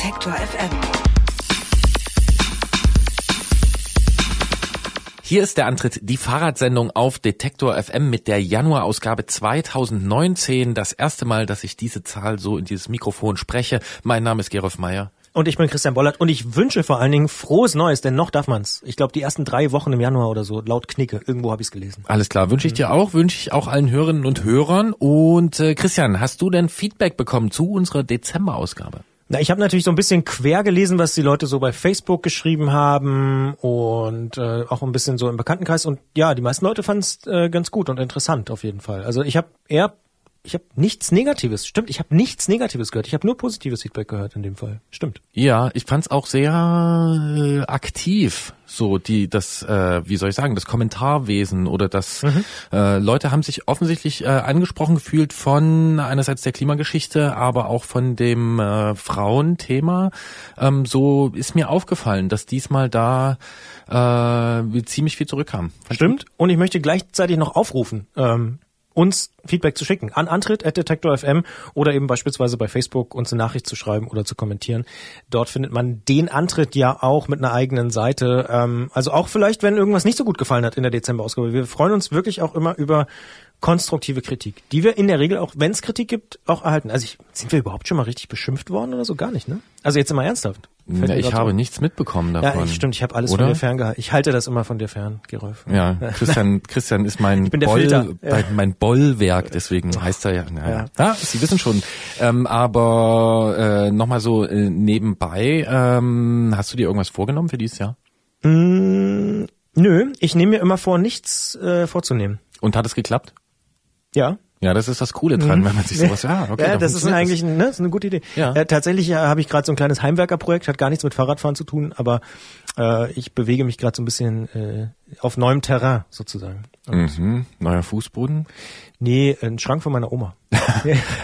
Detektor FM. Hier ist der Antritt, die Fahrradsendung auf Detektor FM mit der Januarausgabe 2019. Das erste Mal, dass ich diese Zahl so in dieses Mikrofon spreche. Mein Name ist Gerolf Meyer. Und ich bin Christian Bollert und ich wünsche vor allen Dingen frohes Neues, denn noch darf man's. Ich glaube, die ersten drei Wochen im Januar oder so, laut Knicke. Irgendwo habe ich's gelesen. Alles klar, wünsche ich dir auch, wünsche ich auch allen Hörerinnen und Hörern. Und äh, Christian, hast du denn Feedback bekommen zu unserer Dezemberausgabe? Na, ich habe natürlich so ein bisschen quer gelesen, was die Leute so bei Facebook geschrieben haben und äh, auch ein bisschen so im Bekanntenkreis. Und ja, die meisten Leute fanden es äh, ganz gut und interessant auf jeden Fall. Also ich habe eher, ich habe nichts Negatives. Stimmt, ich habe nichts Negatives gehört. Ich habe nur positives Feedback gehört in dem Fall. Stimmt. Ja, ich fand's auch sehr äh, aktiv, so die das, äh, wie soll ich sagen, das Kommentarwesen oder das äh, Leute haben sich offensichtlich äh, angesprochen gefühlt von einerseits der Klimageschichte, aber auch von dem äh, Frauenthema. Ähm, so ist mir aufgefallen, dass diesmal da äh, ziemlich viel zurückkam. Fand Stimmt. Und ich möchte gleichzeitig noch aufrufen, ähm, uns Feedback zu schicken an antritt.detektor.fm oder eben beispielsweise bei Facebook uns eine Nachricht zu schreiben oder zu kommentieren. Dort findet man den Antritt ja auch mit einer eigenen Seite. Ähm, also auch vielleicht, wenn irgendwas nicht so gut gefallen hat in der Dezemberausgabe. Wir freuen uns wirklich auch immer über konstruktive Kritik, die wir in der Regel auch, wenn es Kritik gibt, auch erhalten. Also ich, sind wir überhaupt schon mal richtig beschimpft worden oder so? Gar nicht, ne? Also jetzt immer ernsthaft. Ja, mir ich habe nichts mitbekommen davon. Ja, ich, stimmt, ich habe alles Oder? von dir ferngehalten. Ich halte das immer von dir fern, Gerolf. Ja, Christian, Christian ist mein, Boll, bei- mein Bollwerk, deswegen heißt er ja. Naja. Ja. Ja. Sie wissen schon. Ähm, aber äh, nochmal so äh, nebenbei, ähm, hast du dir irgendwas vorgenommen für dieses Jahr? Mm, nö, ich nehme mir immer vor, nichts äh, vorzunehmen. Und hat es geklappt? Ja. Ja, das ist das Coole dran, wenn man sich sowas, ja, okay. ja, das ist eigentlich ne, das ist eine gute Idee. Ja. Äh, tatsächlich äh, habe ich gerade so ein kleines Heimwerkerprojekt, hat gar nichts mit Fahrradfahren zu tun, aber äh, ich bewege mich gerade so ein bisschen äh, auf neuem Terrain sozusagen. Mhm. Neuer Fußboden. Nee, ein Schrank von meiner Oma.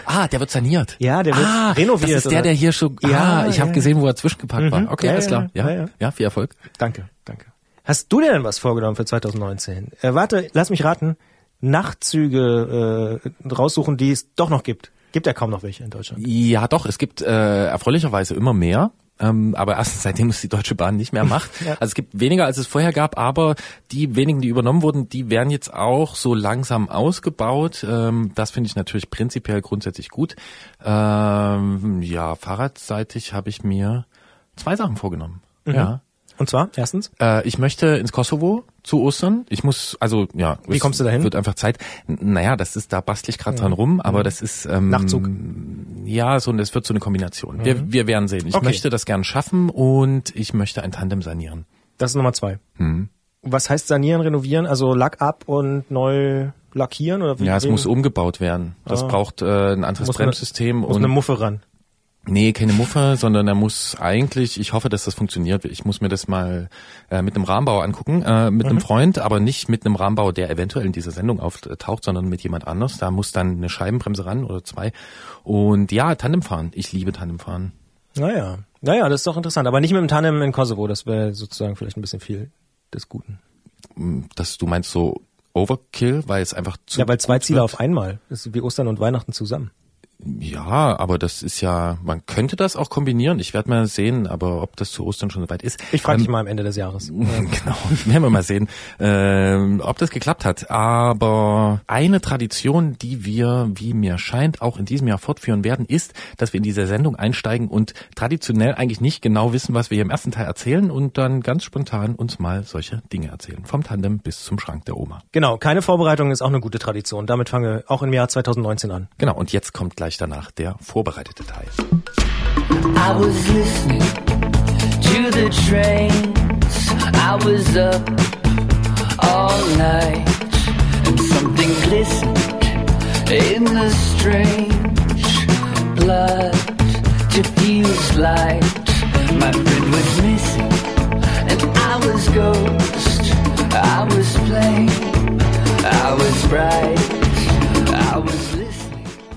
Ah, der wird saniert. Ja, der wird ah, renoviert, Das ist der, oder? der hier schon. Ja, ah, ich habe ja. gesehen, wo er zwischengepackt war. Mhm. Okay, Ja, alles ja, klar. Ja, ja, ja, ja. viel Erfolg. Danke, danke. Hast du dir denn was vorgenommen für 2019? Äh, warte, lass mich raten. Nachtzüge äh, raussuchen, die es doch noch gibt. Gibt ja kaum noch welche in Deutschland. Ja, doch, es gibt äh, erfreulicherweise immer mehr. Ähm, aber erst seitdem es die Deutsche Bahn nicht mehr macht. Ja. Also es gibt weniger, als es vorher gab, aber die wenigen, die übernommen wurden, die werden jetzt auch so langsam ausgebaut. Ähm, das finde ich natürlich prinzipiell grundsätzlich gut. Ähm, ja, fahrradseitig habe ich mir zwei Sachen vorgenommen. Ja. Und zwar, erstens, Äh, ich möchte ins Kosovo zu Ostern. Ich muss, also ja. Wie kommst du dahin? Wird einfach Zeit. Naja, das ist, da bastel ich gerade dran rum, aber das ist ähm, Nachtzug. Ja, so das wird so eine Kombination. Wir, wir werden sehen. Ich Okay. möchte das gern schaffen und ich möchte ein Tandem sanieren. das ist Nummer zwei. Mhm. Was heißt sanieren, renovieren? Also Lack ab und neu lackieren? Oder wie, Ja, es muss umgebaut werden. Das Ah. braucht äh, ein anderes Muss Bremssystem muss und eine Muffe ran. Nee, keine Muffe, sondern er muss eigentlich, ich hoffe, dass das funktioniert. Ich muss mir das mal äh, mit einem Rahmenbauer angucken, äh, mit Mhm. einem Freund, aber nicht mit einem Rahmenbauer, der eventuell in dieser Sendung auftaucht, sondern mit jemand anders. Da muss dann eine Scheibenbremse ran oder zwei. Und ja, Tandemfahren. Ich liebe Tandemfahren. Naja, naja, das ist doch interessant. Aber nicht mit dem Tandem in Kosovo. Das wäre sozusagen vielleicht ein bisschen viel des Guten. Das, du meinst so Overkill, weil es einfach zu ja, weil zwei Ziele wird? auf einmal. Das ist wie Ostern und Weihnachten zusammen. Ja, aber das ist ja, man könnte das auch kombinieren. Ich werde mal sehen, aber ob das zu Ostern schon soweit ist. Ich frage ähm, dich mal am Ende des Jahres. genau, werden wir mal sehen, ähm, ob das geklappt hat. Aber eine Tradition, die wir, wie mir scheint, auch in diesem Jahr fortführen werden, ist, dass wir in diese Sendung einsteigen und traditionell eigentlich nicht genau wissen, was wir hier im ersten Teil erzählen und dann ganz spontan uns mal solche Dinge erzählen. Vom Tandem bis zum Schrank der Oma. Genau, keine Vorbereitung ist auch eine gute Tradition. Damit fangen wir auch im Jahr 2019 an. Genau, und jetzt kommt gleich gleich danach der vorbereitete Teil. I was listening to the trains. I was up all night and something glistened in the strange blood diffused light. My friend was missing and I was ghost. I was plain, I was bright, I was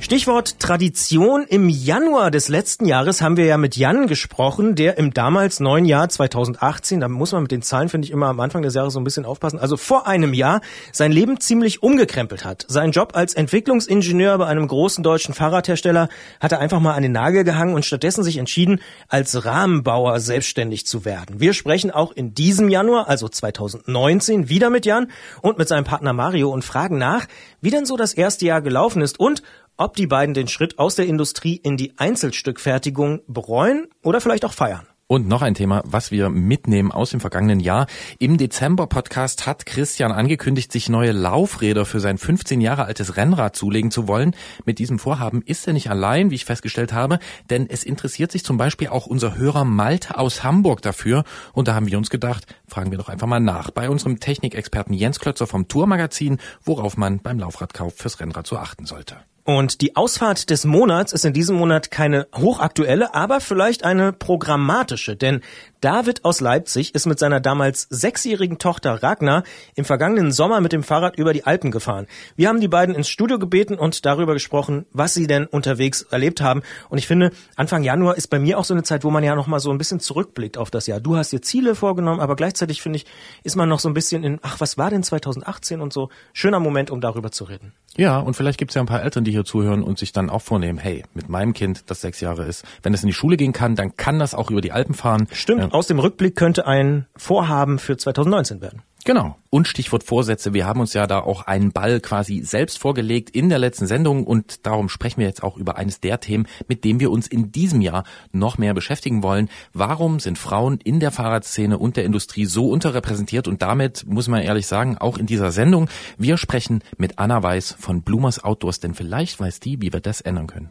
Stichwort Tradition. Im Januar des letzten Jahres haben wir ja mit Jan gesprochen, der im damals neuen Jahr 2018, da muss man mit den Zahlen, finde ich, immer am Anfang des Jahres so ein bisschen aufpassen, also vor einem Jahr sein Leben ziemlich umgekrempelt hat. Sein Job als Entwicklungsingenieur bei einem großen deutschen Fahrradhersteller hat er einfach mal an den Nagel gehangen und stattdessen sich entschieden, als Rahmenbauer selbstständig zu werden. Wir sprechen auch in diesem Januar, also 2019, wieder mit Jan und mit seinem Partner Mario und fragen nach, wie denn so das erste Jahr gelaufen ist und ob die beiden den Schritt aus der Industrie in die Einzelstückfertigung bereuen oder vielleicht auch feiern. Und noch ein Thema, was wir mitnehmen aus dem vergangenen Jahr. Im Dezember-Podcast hat Christian angekündigt, sich neue Laufräder für sein 15 Jahre altes Rennrad zulegen zu wollen. Mit diesem Vorhaben ist er nicht allein, wie ich festgestellt habe, denn es interessiert sich zum Beispiel auch unser Hörer Malte aus Hamburg dafür. Und da haben wir uns gedacht, fragen wir doch einfach mal nach bei unserem Technikexperten Jens Klötzer vom Tourmagazin, worauf man beim Laufradkauf fürs Rennrad so achten sollte. Und die Ausfahrt des Monats ist in diesem Monat keine hochaktuelle, aber vielleicht eine programmatische, denn David aus Leipzig ist mit seiner damals sechsjährigen Tochter Ragnar im vergangenen Sommer mit dem Fahrrad über die Alpen gefahren. Wir haben die beiden ins Studio gebeten und darüber gesprochen, was sie denn unterwegs erlebt haben. Und ich finde, Anfang Januar ist bei mir auch so eine Zeit, wo man ja noch mal so ein bisschen zurückblickt auf das Jahr. Du hast dir Ziele vorgenommen, aber gleichzeitig finde ich, ist man noch so ein bisschen in, ach, was war denn 2018 und so. Schöner Moment, um darüber zu reden. Ja, und vielleicht gibt es ja ein paar Eltern, die hier zuhören und sich dann auch vornehmen, hey, mit meinem Kind, das sechs Jahre ist, wenn es in die Schule gehen kann, dann kann das auch über die Alpen fahren. Stimmt, aus dem Rückblick könnte ein Vorhaben für 2019 werden. Genau. Und Stichwort Vorsätze. Wir haben uns ja da auch einen Ball quasi selbst vorgelegt in der letzten Sendung und darum sprechen wir jetzt auch über eines der Themen, mit dem wir uns in diesem Jahr noch mehr beschäftigen wollen. Warum sind Frauen in der Fahrradszene und der Industrie so unterrepräsentiert und damit muss man ehrlich sagen, auch in dieser Sendung. Wir sprechen mit Anna Weiß von Blumers Outdoors, denn vielleicht weiß die, wie wir das ändern können.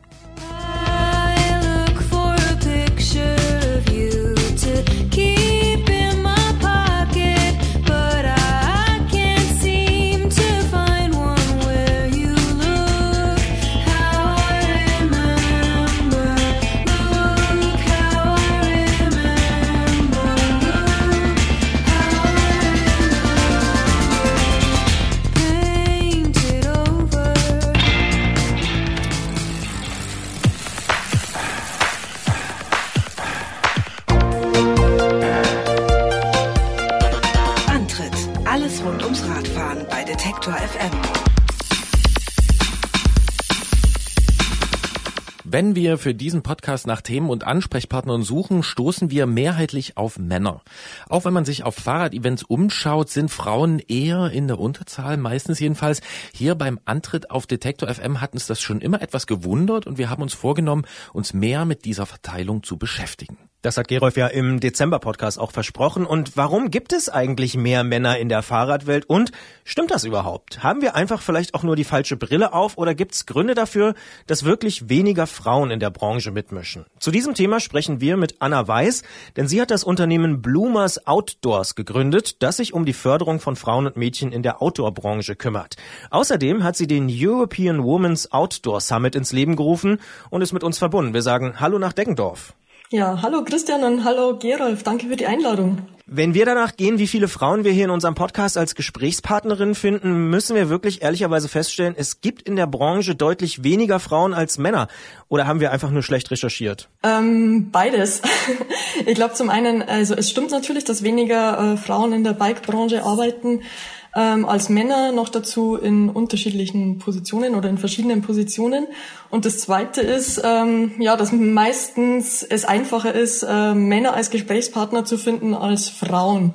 Wenn wir für diesen Podcast nach Themen und Ansprechpartnern suchen, stoßen wir mehrheitlich auf Männer. Auch wenn man sich auf Fahrradevents umschaut, sind Frauen eher in der Unterzahl, meistens jedenfalls. Hier beim Antritt auf Detektor FM hat uns das schon immer etwas gewundert und wir haben uns vorgenommen, uns mehr mit dieser Verteilung zu beschäftigen. Das hat Gerolf ja im Dezember-Podcast auch versprochen. Und warum gibt es eigentlich mehr Männer in der Fahrradwelt? Und stimmt das überhaupt? Haben wir einfach vielleicht auch nur die falsche Brille auf oder gibt es Gründe dafür, dass wirklich weniger Frauen in der Branche mitmischen? Zu diesem Thema sprechen wir mit Anna Weiß, denn sie hat das Unternehmen Bloomers Outdoors gegründet, das sich um die Förderung von Frauen und Mädchen in der Outdoor-Branche kümmert. Außerdem hat sie den European Women's Outdoor Summit ins Leben gerufen und ist mit uns verbunden. Wir sagen Hallo nach Deggendorf. Ja, hallo Christian und hallo Gerolf, danke für die Einladung. Wenn wir danach gehen, wie viele Frauen wir hier in unserem Podcast als Gesprächspartnerinnen finden, müssen wir wirklich ehrlicherweise feststellen, es gibt in der Branche deutlich weniger Frauen als Männer. Oder haben wir einfach nur schlecht recherchiert? Ähm, beides. Ich glaube zum einen, also es stimmt natürlich, dass weniger äh, Frauen in der Bike-Branche arbeiten. Ähm, als Männer noch dazu in unterschiedlichen Positionen oder in verschiedenen Positionen. Und das Zweite ist, ähm, ja, dass meistens es einfacher ist, äh, Männer als Gesprächspartner zu finden als Frauen.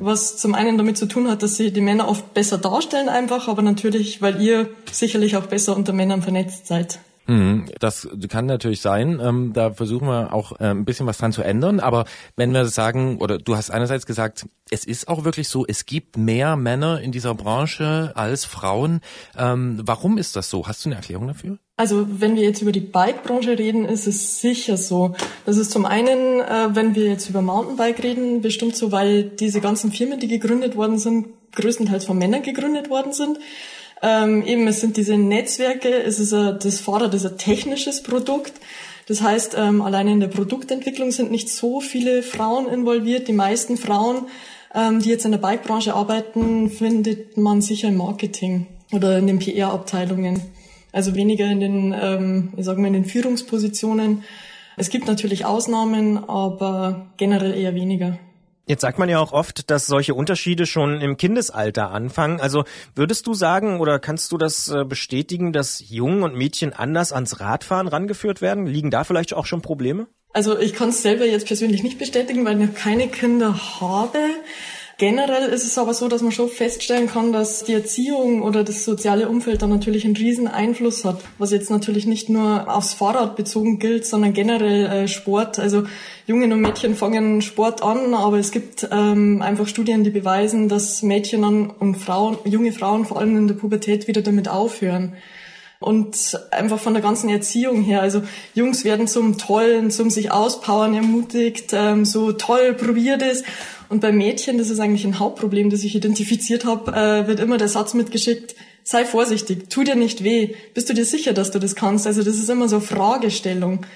Was zum einen damit zu tun hat, dass sie die Männer oft besser darstellen einfach, aber natürlich, weil ihr sicherlich auch besser unter Männern vernetzt seid. Mhm, das kann natürlich sein. Ähm, da versuchen wir auch äh, ein bisschen was dran zu ändern. Aber wenn wir sagen, oder du hast einerseits gesagt, es ist auch wirklich so, es gibt mehr Männer in dieser Branche als Frauen. Ähm, warum ist das so? Hast du eine Erklärung dafür? Also wenn wir jetzt über die Bike-Branche reden, ist es sicher so. Das ist zum einen, äh, wenn wir jetzt über Mountainbike reden, bestimmt so, weil diese ganzen Firmen, die gegründet worden sind, größtenteils von Männern gegründet worden sind. Ähm, eben, es sind diese Netzwerke, es ist ein, das Fahrrad ist ein technisches Produkt. Das heißt, ähm, alleine in der Produktentwicklung sind nicht so viele Frauen involviert. Die meisten Frauen, ähm, die jetzt in der Bike-Branche arbeiten, findet man sicher im Marketing oder in den PR-Abteilungen. Also weniger in den, ähm, ich sag mal, in den Führungspositionen. Es gibt natürlich Ausnahmen, aber generell eher weniger. Jetzt sagt man ja auch oft, dass solche Unterschiede schon im Kindesalter anfangen. Also würdest du sagen oder kannst du das äh, bestätigen, dass Jungen und Mädchen anders ans Radfahren rangeführt werden? Liegen da vielleicht auch schon Probleme? Also ich kann es selber jetzt persönlich nicht bestätigen, weil ich noch keine Kinder habe. Generell ist es aber so, dass man schon feststellen kann, dass die Erziehung oder das soziale Umfeld da natürlich einen riesen Einfluss hat, was jetzt natürlich nicht nur aufs Fahrrad bezogen gilt, sondern generell äh, Sport. Also Jungen und Mädchen fangen Sport an, aber es gibt ähm, einfach Studien, die beweisen, dass Mädchen und Frauen, junge Frauen vor allem in der Pubertät wieder damit aufhören und einfach von der ganzen Erziehung her. Also Jungs werden zum Tollen, zum sich auspowern ermutigt, ähm, so toll, probiert es. Und bei Mädchen, das ist eigentlich ein Hauptproblem, das ich identifiziert habe, äh, wird immer der Satz mitgeschickt, sei vorsichtig, tu dir nicht weh, bist du dir sicher, dass du das kannst? Also das ist immer so eine Fragestellung.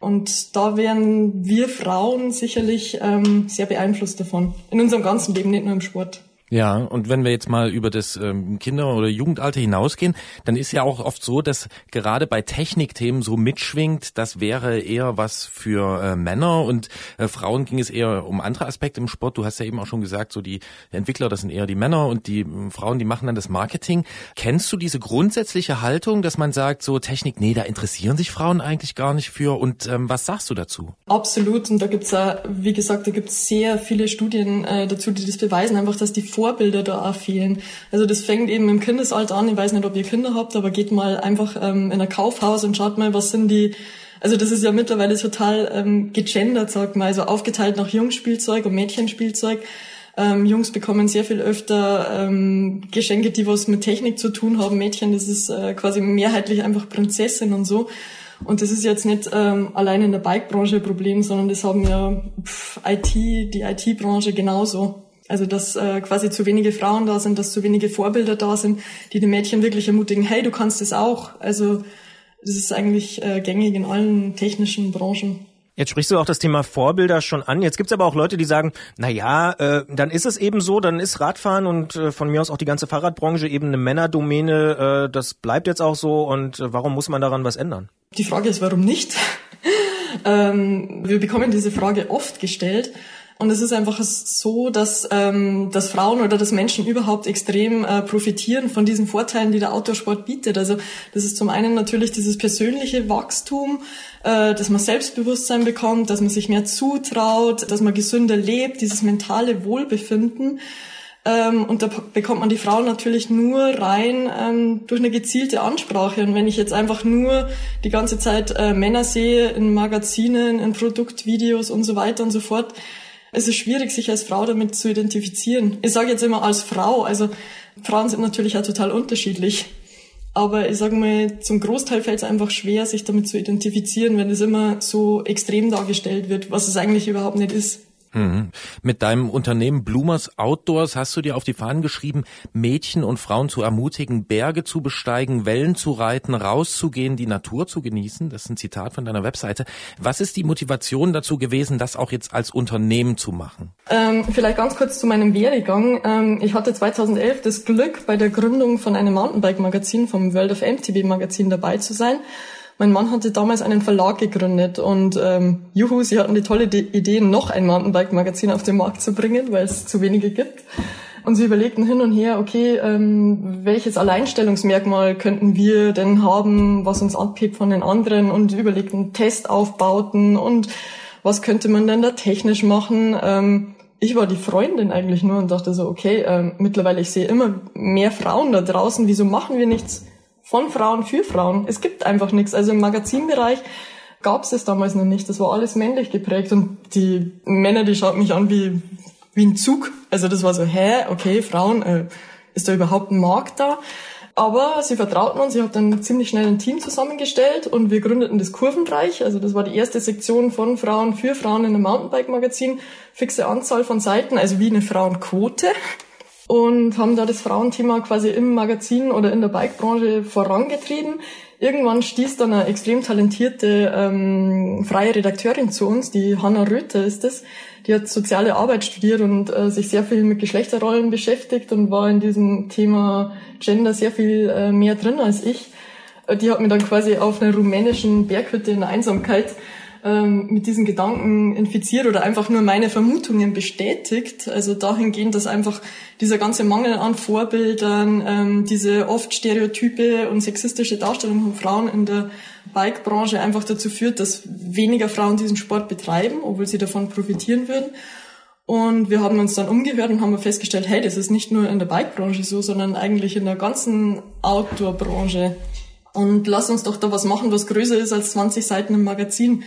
Und da wären wir Frauen sicherlich ähm, sehr beeinflusst davon. In unserem ganzen Leben, nicht nur im Sport. Ja, und wenn wir jetzt mal über das ähm, Kinder- oder Jugendalter hinausgehen, dann ist ja auch oft so, dass gerade bei Technikthemen so mitschwingt, das wäre eher was für äh, Männer und äh, Frauen ging es eher um andere Aspekte im Sport. Du hast ja eben auch schon gesagt, so die Entwickler, das sind eher die Männer und die äh, Frauen, die machen dann das Marketing. Kennst du diese grundsätzliche Haltung, dass man sagt, so Technik, nee, da interessieren sich Frauen eigentlich gar nicht für und ähm, was sagst du dazu? Absolut und da gibt's ja, wie gesagt, da gibt's sehr viele Studien äh, dazu, die das beweisen, einfach, dass die Vorbilder da auch fehlen. Also das fängt eben im Kindesalter an. Ich weiß nicht, ob ihr Kinder habt, aber geht mal einfach ähm, in ein Kaufhaus und schaut mal, was sind die also das ist ja mittlerweile total ähm, gegendert, sagt man, also aufgeteilt nach Jungspielzeug und Mädchenspielzeug. Ähm, Jungs bekommen sehr viel öfter ähm, Geschenke, die was mit Technik zu tun haben. Mädchen, das ist äh, quasi mehrheitlich einfach Prinzessin und so. Und das ist jetzt nicht ähm, allein in der Bike-Branche ein Problem, sondern das haben ja pff, IT, die IT-Branche genauso. Also dass äh, quasi zu wenige Frauen da sind, dass zu wenige Vorbilder da sind, die die Mädchen wirklich ermutigen, hey, du kannst es auch. Also das ist eigentlich äh, gängig in allen technischen Branchen. Jetzt sprichst du auch das Thema Vorbilder schon an. Jetzt gibt's aber auch Leute, die sagen, na ja, äh, dann ist es eben so, dann ist Radfahren und äh, von mir aus auch die ganze Fahrradbranche eben eine Männerdomäne. Äh, das bleibt jetzt auch so und äh, warum muss man daran was ändern? Die Frage ist, warum nicht? ähm, wir bekommen diese Frage oft gestellt und es ist einfach so, dass, ähm, dass Frauen oder dass Menschen überhaupt extrem äh, profitieren von diesen Vorteilen, die der Outdoor-Sport bietet. Also das ist zum einen natürlich dieses persönliche Wachstum, äh, dass man Selbstbewusstsein bekommt, dass man sich mehr zutraut, dass man gesünder lebt, dieses mentale Wohlbefinden. Ähm, und da bekommt man die Frauen natürlich nur rein ähm, durch eine gezielte Ansprache. Und wenn ich jetzt einfach nur die ganze Zeit äh, Männer sehe in Magazinen, in Produktvideos und so weiter und so fort, es ist schwierig, sich als Frau damit zu identifizieren. Ich sage jetzt immer als Frau, also Frauen sind natürlich auch total unterschiedlich. Aber ich sage mal, zum Großteil fällt es einfach schwer, sich damit zu identifizieren, wenn es immer so extrem dargestellt wird, was es eigentlich überhaupt nicht ist. Mhm. Mit deinem Unternehmen Blumers Outdoors hast du dir auf die Fahnen geschrieben, Mädchen und Frauen zu ermutigen, Berge zu besteigen, Wellen zu reiten, rauszugehen, die Natur zu genießen. Das ist ein Zitat von deiner Webseite. Was ist die Motivation dazu gewesen, das auch jetzt als Unternehmen zu machen? Ähm, vielleicht ganz kurz zu meinem Werdegang. Ähm, ich hatte 2011 das Glück, bei der Gründung von einem Mountainbike-Magazin, vom World of MTB-Magazin dabei zu sein. Mein Mann hatte damals einen Verlag gegründet und ähm, juhu, sie hatten die tolle Idee, noch ein Mountainbike-Magazin auf den Markt zu bringen, weil es zu wenige gibt. Und sie überlegten hin und her, okay, ähm, welches Alleinstellungsmerkmal könnten wir denn haben, was uns abhebt von den anderen und überlegten Testaufbauten und was könnte man denn da technisch machen. Ähm, ich war die Freundin eigentlich nur und dachte so, okay, ähm, mittlerweile ich sehe immer mehr Frauen da draußen, wieso machen wir nichts von Frauen für Frauen? Es gibt einfach nichts. Also im Magazinbereich gab es es damals noch nicht. Das war alles männlich geprägt und die Männer, die schauten mich an wie, wie ein Zug. Also das war so, hä, okay, Frauen, äh, ist da überhaupt ein Markt da? Aber sie vertrauten uns, ich habe dann ziemlich schnell ein Team zusammengestellt und wir gründeten das Kurvenreich. Also das war die erste Sektion von Frauen für Frauen in einem Mountainbike-Magazin. Fixe Anzahl von Seiten, also wie eine Frauenquote. Und haben da das Frauenthema quasi im Magazin oder in der Bikebranche vorangetrieben. Irgendwann stieß dann eine extrem talentierte ähm, freie Redakteurin zu uns, die Hanna Röther ist es. Die hat soziale Arbeit studiert und äh, sich sehr viel mit Geschlechterrollen beschäftigt und war in diesem Thema Gender sehr viel äh, mehr drin als ich. Äh, die hat mir dann quasi auf einer rumänischen Berghütte in der Einsamkeit ähm, mit diesen Gedanken infiziert oder einfach nur meine Vermutungen bestätigt. Also dahingehend, dass einfach dieser ganze Mangel an Vorbildern, ähm, diese oft stereotype und sexistische Darstellung von Frauen in der Bike-Branche einfach dazu führt, dass weniger Frauen diesen Sport betreiben, obwohl sie davon profitieren würden. Und wir haben uns dann umgehört und haben festgestellt, hey, das ist nicht nur in der Bike-Branche so, sondern eigentlich in der ganzen Outdoor-Branche. Und lass uns doch da was machen, was größer ist als 20 Seiten im Magazin.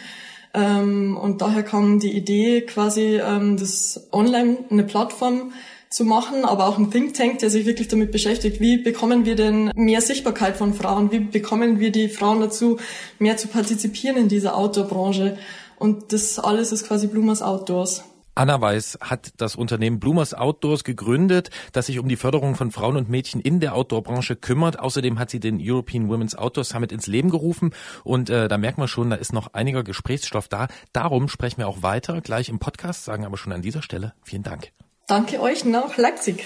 Ähm, und daher kam die Idee, quasi ähm, das online eine Plattform zu machen, aber auch ein Think Tank, der sich wirklich damit beschäftigt, wie bekommen wir denn mehr Sichtbarkeit von Frauen, wie bekommen wir die Frauen dazu, mehr zu partizipieren in dieser Outdoor-Branche. Und das alles ist quasi Blumers Outdoors. Anna Weiß hat das Unternehmen Bloomers Outdoors gegründet, das sich um die Förderung von Frauen und Mädchen in der Outdoor-Branche kümmert. Außerdem hat sie den European Women's Outdoor Summit ins Leben gerufen und äh, da merkt man schon, da ist noch einiger Gesprächsstoff da. Darum sprechen wir auch weiter gleich im Podcast, sagen aber schon an dieser Stelle vielen Dank. Danke euch nach Leipzig.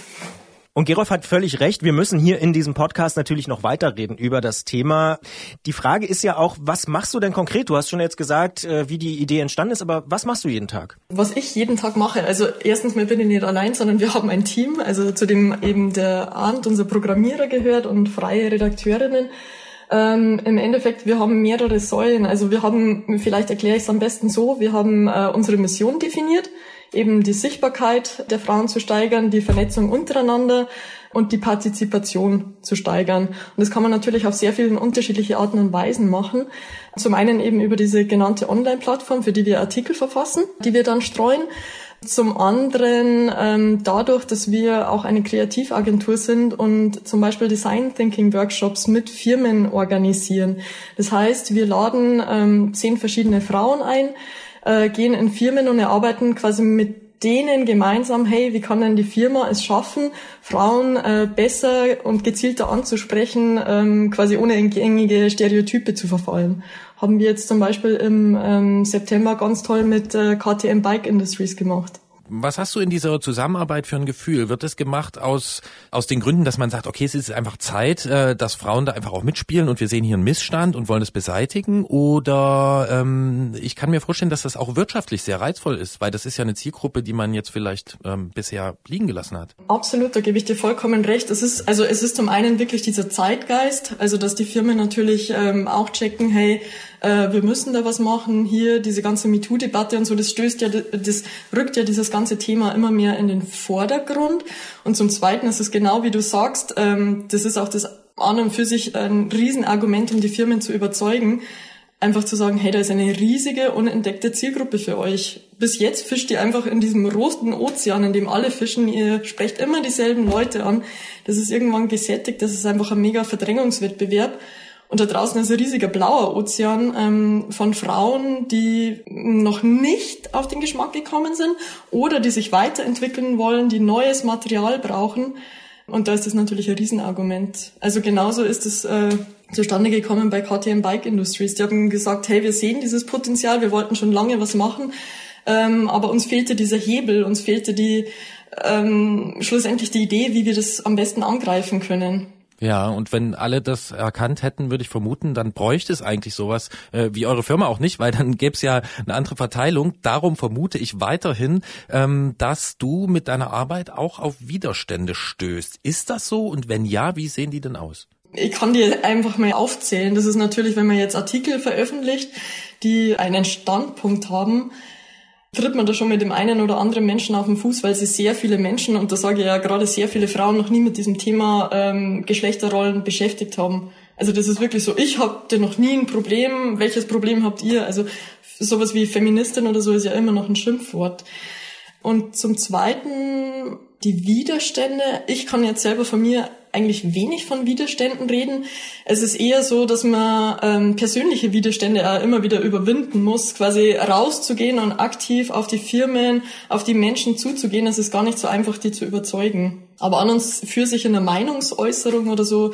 Und Gerolf hat völlig recht. Wir müssen hier in diesem Podcast natürlich noch weiterreden über das Thema. Die Frage ist ja auch, was machst du denn konkret? Du hast schon jetzt gesagt, äh, wie die Idee entstanden ist, aber was machst du jeden Tag? Was ich jeden Tag mache, also erstens mal bin ich nicht allein, sondern wir haben ein Team, also zu dem eben der Arndt, unser Programmierer gehört und freie Redakteurinnen. Ähm, Im Endeffekt, wir haben mehrere Säulen. Also wir haben, vielleicht erkläre ich es am besten so, wir haben äh, unsere Mission definiert eben die Sichtbarkeit der Frauen zu steigern, die Vernetzung untereinander und die Partizipation zu steigern. Und das kann man natürlich auf sehr vielen unterschiedliche Arten und Weisen machen. Zum einen eben über diese genannte Online-Plattform, für die wir Artikel verfassen, die wir dann streuen. Zum anderen ähm, dadurch, dass wir auch eine Kreativagentur sind und zum Beispiel Design Thinking Workshops mit Firmen organisieren. Das heißt, wir laden ähm, zehn verschiedene Frauen ein, äh, gehen in Firmen und erarbeiten quasi mit denen gemeinsam, hey, wie kann denn die Firma es schaffen, Frauen äh, besser und gezielter anzusprechen, ähm, quasi ohne gängige Stereotype zu verfallen. Haben wir jetzt zum Beispiel im ähm, September ganz toll mit äh, KTM Bike Industries gemacht. Was hast du in dieser Zusammenarbeit für ein Gefühl? Wird es gemacht aus, aus den Gründen, dass man sagt, okay, es ist einfach Zeit, äh, dass Frauen da einfach auch mitspielen und wir sehen hier einen Missstand und wollen es beseitigen? Oder ähm, ich kann mir vorstellen, dass das auch wirtschaftlich sehr reizvoll ist, weil das ist ja eine Zielgruppe, die man jetzt vielleicht ähm, bisher liegen gelassen hat. Absolut, da gebe ich dir vollkommen recht. Es ist, also es ist zum einen wirklich dieser Zeitgeist, also dass die Firmen natürlich ähm, auch checken, hey, äh, wir müssen da was machen, hier diese ganze MeToo-Debatte und so, das stößt ja, das rückt ja dieses ganze Thema immer mehr in den Vordergrund. Und zum Zweiten ist es genau wie du sagst, ähm, das ist auch das an und für sich ein Riesenargument, um die Firmen zu überzeugen, einfach zu sagen, hey, da ist eine riesige, unentdeckte Zielgruppe für euch. Bis jetzt fischt ihr einfach in diesem roten Ozean, in dem alle fischen. Ihr sprecht immer dieselben Leute an. Das ist irgendwann gesättigt. Das ist einfach ein mega Verdrängungswettbewerb. Und da draußen ist ein riesiger blauer Ozean ähm, von Frauen, die noch nicht auf den Geschmack gekommen sind oder die sich weiterentwickeln wollen, die neues Material brauchen. Und da ist das natürlich ein Riesenargument. Also genauso ist es äh, zustande gekommen bei KTM Bike Industries. Die haben gesagt, hey, wir sehen dieses Potenzial, wir wollten schon lange was machen, ähm, aber uns fehlte dieser Hebel, uns fehlte die ähm, schlussendlich die Idee, wie wir das am besten angreifen können. Ja, und wenn alle das erkannt hätten, würde ich vermuten, dann bräuchte es eigentlich sowas äh, wie eure Firma auch nicht, weil dann gäbe es ja eine andere Verteilung. Darum vermute ich weiterhin, ähm, dass du mit deiner Arbeit auch auf Widerstände stößt. Ist das so? Und wenn ja, wie sehen die denn aus? Ich kann dir einfach mal aufzählen. Das ist natürlich, wenn man jetzt Artikel veröffentlicht, die einen Standpunkt haben, tritt man da schon mit dem einen oder anderen Menschen auf den Fuß, weil sie sehr viele Menschen, und da sage ich ja gerade sehr viele Frauen, noch nie mit diesem Thema ähm, Geschlechterrollen beschäftigt haben. Also das ist wirklich so, ich hatte noch nie ein Problem, welches Problem habt ihr? Also sowas wie Feministin oder so ist ja immer noch ein Schimpfwort. Und zum Zweiten die Widerstände. Ich kann jetzt selber von mir eigentlich wenig von Widerständen reden. Es ist eher so, dass man ähm, persönliche Widerstände auch immer wieder überwinden muss, quasi rauszugehen und aktiv auf die Firmen, auf die Menschen zuzugehen. Es ist gar nicht so einfach, die zu überzeugen. Aber an uns für sich in der Meinungsäußerung oder so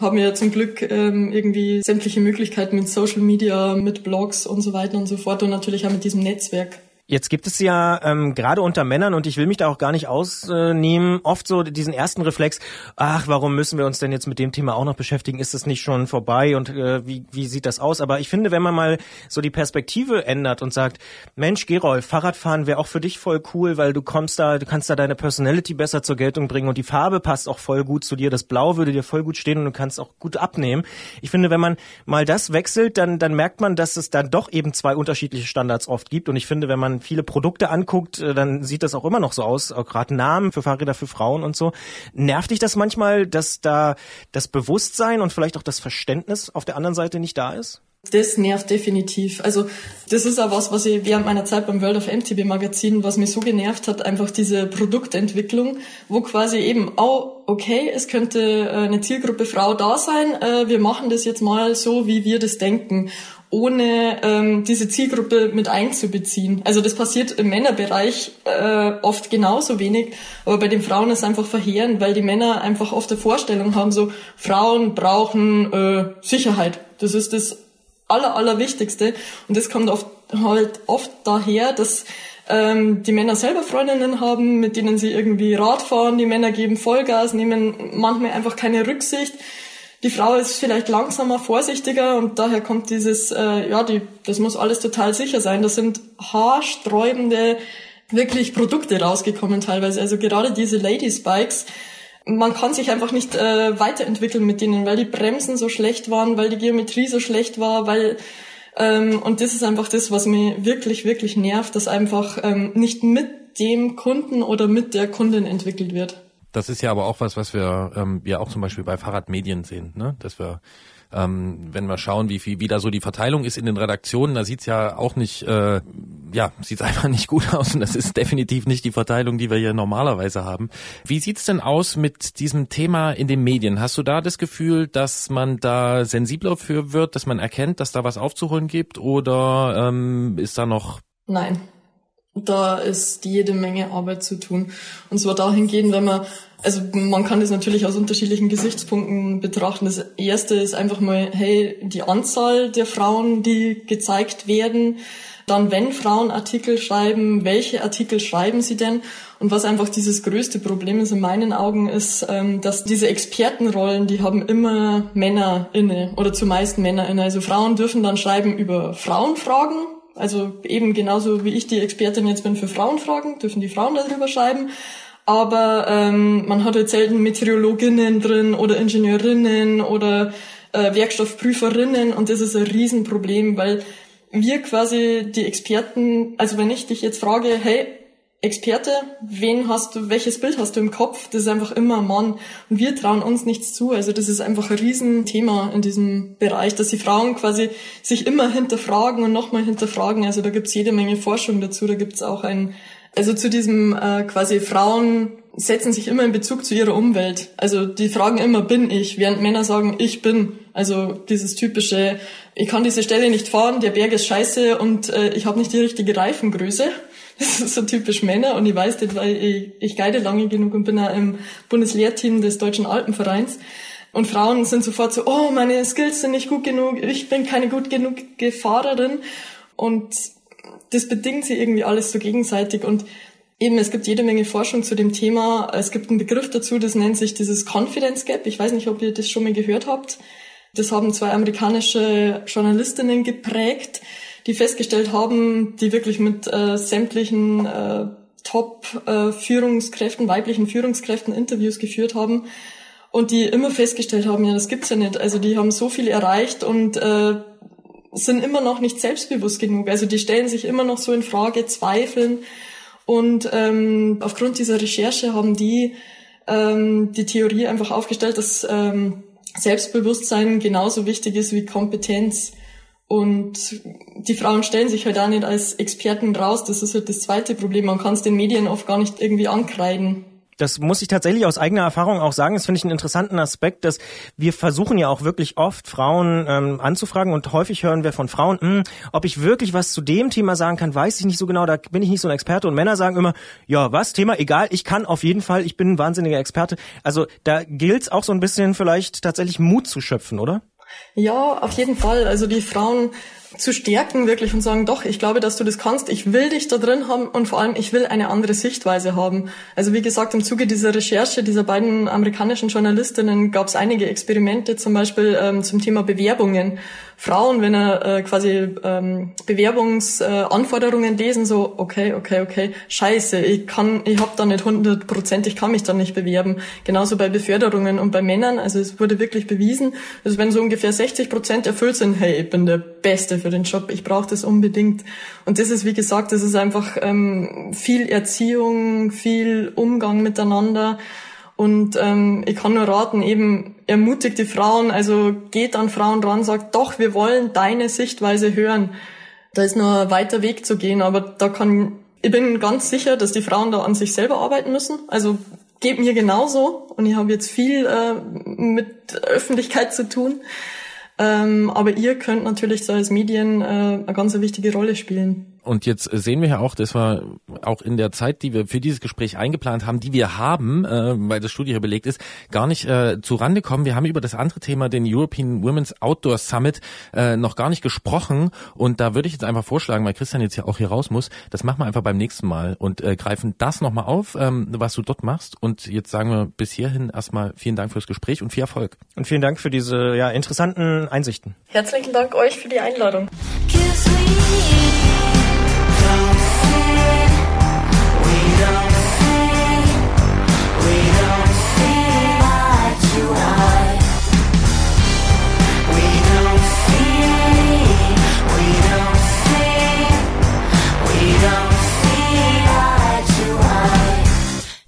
haben wir zum Glück ähm, irgendwie sämtliche Möglichkeiten mit Social Media, mit Blogs und so weiter und so fort und natürlich auch mit diesem Netzwerk. Jetzt gibt es ja ähm, gerade unter Männern, und ich will mich da auch gar nicht ausnehmen, oft so diesen ersten Reflex, ach, warum müssen wir uns denn jetzt mit dem Thema auch noch beschäftigen? Ist das nicht schon vorbei und äh, wie, wie sieht das aus? Aber ich finde, wenn man mal so die Perspektive ändert und sagt, Mensch, Gerolf, Fahrradfahren wäre auch für dich voll cool, weil du kommst da, du kannst da deine Personality besser zur Geltung bringen und die Farbe passt auch voll gut zu dir, das Blau würde dir voll gut stehen und du kannst auch gut abnehmen. Ich finde, wenn man mal das wechselt, dann, dann merkt man, dass es dann doch eben zwei unterschiedliche Standards oft gibt und ich finde, wenn man viele Produkte anguckt, äh, dann sieht das auch immer noch so aus, auch gerade Namen für Fahrräder für Frauen und so. Nervt dich das manchmal, dass da das Bewusstsein und vielleicht auch das Verständnis auf der anderen Seite nicht da ist? Das nervt definitiv. Also das ist auch was, was ich während meiner Zeit beim World of MTB Magazin, was mich so genervt hat, einfach diese Produktentwicklung, wo quasi eben, oh, okay, es könnte äh, eine Zielgruppe Frau da sein, äh, wir machen das jetzt mal so, wie wir das denken ohne ähm, diese Zielgruppe mit einzubeziehen. Also das passiert im Männerbereich äh, oft genauso wenig, aber bei den Frauen ist einfach verheerend, weil die Männer einfach oft eine Vorstellung haben, so Frauen brauchen äh, Sicherheit. Das ist das aller, allerwichtigste und das kommt oft, halt oft daher, dass ähm, die Männer selber Freundinnen haben, mit denen sie irgendwie Rad fahren, die Männer geben Vollgas, nehmen manchmal einfach keine Rücksicht die Frau ist vielleicht langsamer, vorsichtiger und daher kommt dieses, äh, ja, die, das muss alles total sicher sein. Das sind haarsträubende, wirklich Produkte rausgekommen teilweise. Also gerade diese Ladies Bikes, man kann sich einfach nicht äh, weiterentwickeln mit denen, weil die Bremsen so schlecht waren, weil die Geometrie so schlecht war, weil ähm, und das ist einfach das, was mich wirklich, wirklich nervt, dass einfach ähm, nicht mit dem Kunden oder mit der Kundin entwickelt wird. Das ist ja aber auch was, was wir ähm, ja auch zum Beispiel bei Fahrradmedien sehen, ne? dass wir ähm, wenn wir schauen, wie viel, wie da so die Verteilung ist in den Redaktionen, da sieht's ja auch nicht, äh, ja, sieht's einfach nicht gut aus und das ist definitiv nicht die Verteilung, die wir hier normalerweise haben. Wie sieht's denn aus mit diesem Thema in den Medien? Hast du da das Gefühl, dass man da sensibler für wird, dass man erkennt, dass da was aufzuholen gibt oder ähm, ist da noch? Nein, da ist jede Menge Arbeit zu tun. Und zwar dahingehend, wenn man, also man kann das natürlich aus unterschiedlichen Gesichtspunkten betrachten. Das erste ist einfach mal, hey, die Anzahl der Frauen, die gezeigt werden. Dann, wenn Frauen Artikel schreiben, welche Artikel schreiben sie denn? Und was einfach dieses größte Problem ist in meinen Augen, ist, ähm, dass diese Expertenrollen, die haben immer Männer inne oder zumeist Männer inne. Also Frauen dürfen dann schreiben über Frauenfragen, also eben genauso wie ich die Expertin jetzt bin für Frauenfragen, dürfen die Frauen darüber schreiben. Aber ähm, man hat halt selten Meteorologinnen drin oder Ingenieurinnen oder äh, Werkstoffprüferinnen und das ist ein Riesenproblem, weil wir quasi die Experten, also wenn ich dich jetzt frage, hey, Experte, wen hast du, welches Bild hast du im Kopf? Das ist einfach immer ein Mann. Und wir trauen uns nichts zu. Also das ist einfach ein Riesenthema in diesem Bereich, dass die Frauen quasi sich immer hinterfragen und nochmal hinterfragen. Also da gibt's jede Menge Forschung dazu. Da gibt's auch ein, also zu diesem äh, quasi Frauen setzen sich immer in Bezug zu ihrer Umwelt. Also die fragen immer, bin ich? Während Männer sagen, ich bin. Also dieses typische, ich kann diese Stelle nicht fahren, der Berg ist scheiße und äh, ich habe nicht die richtige Reifengröße. Das ist so typisch Männer und ich weiß das, weil ich, ich guide lange genug und bin auch im Bundeslehrteam des Deutschen Alpenvereins. Und Frauen sind sofort so, oh, meine Skills sind nicht gut genug, ich bin keine gut genug Fahrerin. Und das bedingt sie irgendwie alles so gegenseitig. Und Eben, es gibt jede Menge Forschung zu dem Thema. Es gibt einen Begriff dazu, das nennt sich dieses Confidence Gap. Ich weiß nicht, ob ihr das schon mal gehört habt. Das haben zwei amerikanische Journalistinnen geprägt, die festgestellt haben, die wirklich mit äh, sämtlichen äh, Top-Führungskräften, äh, weiblichen Führungskräften Interviews geführt haben und die immer festgestellt haben, ja, das gibt's ja nicht. Also die haben so viel erreicht und äh, sind immer noch nicht selbstbewusst genug. Also die stellen sich immer noch so in Frage, zweifeln und ähm, aufgrund dieser Recherche haben die ähm, die Theorie einfach aufgestellt, dass ähm, Selbstbewusstsein genauso wichtig ist wie Kompetenz. Und die Frauen stellen sich halt auch nicht als Experten raus. Das ist halt das zweite Problem. Man kann es den Medien oft gar nicht irgendwie ankreiden das muss ich tatsächlich aus eigener Erfahrung auch sagen. Das finde ich einen interessanten Aspekt, dass wir versuchen ja auch wirklich oft Frauen ähm, anzufragen und häufig hören wir von Frauen, hm, ob ich wirklich was zu dem Thema sagen kann, weiß ich nicht so genau, da bin ich nicht so ein Experte. Und Männer sagen immer, ja, was, Thema, egal, ich kann auf jeden Fall, ich bin ein wahnsinniger Experte. Also da gilt es auch so ein bisschen vielleicht tatsächlich Mut zu schöpfen, oder? Ja, auf jeden Fall. Also die Frauen zu stärken wirklich und sagen, doch, ich glaube, dass du das kannst, ich will dich da drin haben und vor allem, ich will eine andere Sichtweise haben. Also wie gesagt, im Zuge dieser Recherche dieser beiden amerikanischen Journalistinnen gab es einige Experimente, zum Beispiel ähm, zum Thema Bewerbungen. Frauen, wenn er äh, quasi ähm, Bewerbungsanforderungen äh, lesen, so, okay, okay, okay, scheiße, ich kann, ich habe da nicht 100 Prozent, ich kann mich da nicht bewerben. Genauso bei Beförderungen und bei Männern, also es wurde wirklich bewiesen, dass wenn so ungefähr 60 Prozent erfüllt sind, hey, ich bin der Beste für den Job, ich brauche das unbedingt. Und das ist, wie gesagt, das ist einfach ähm, viel Erziehung, viel Umgang miteinander. Und ähm, ich kann nur raten, eben ermutigt die Frauen, also geht an Frauen ran, sagt, doch, wir wollen deine Sichtweise hören. Da ist noch ein weiter Weg zu gehen, aber da kann, ich bin ganz sicher, dass die Frauen da an sich selber arbeiten müssen. Also geht mir genauso und ich habe jetzt viel äh, mit Öffentlichkeit zu tun. Ähm, aber ihr könnt natürlich so als Medien äh, eine ganz wichtige Rolle spielen. Und jetzt sehen wir ja auch, dass wir auch in der Zeit, die wir für dieses Gespräch eingeplant haben, die wir haben, äh, weil das Studio hier belegt ist, gar nicht äh, zu Rande kommen. Wir haben über das andere Thema, den European Women's Outdoor Summit, äh, noch gar nicht gesprochen. Und da würde ich jetzt einfach vorschlagen, weil Christian jetzt ja auch hier raus muss, das machen wir einfach beim nächsten Mal und äh, greifen das nochmal auf, ähm, was du dort machst. Und jetzt sagen wir bis hierhin erstmal vielen Dank fürs Gespräch und viel Erfolg. Und vielen Dank für diese ja, interessanten Einsichten. Herzlichen Dank euch für die Einladung.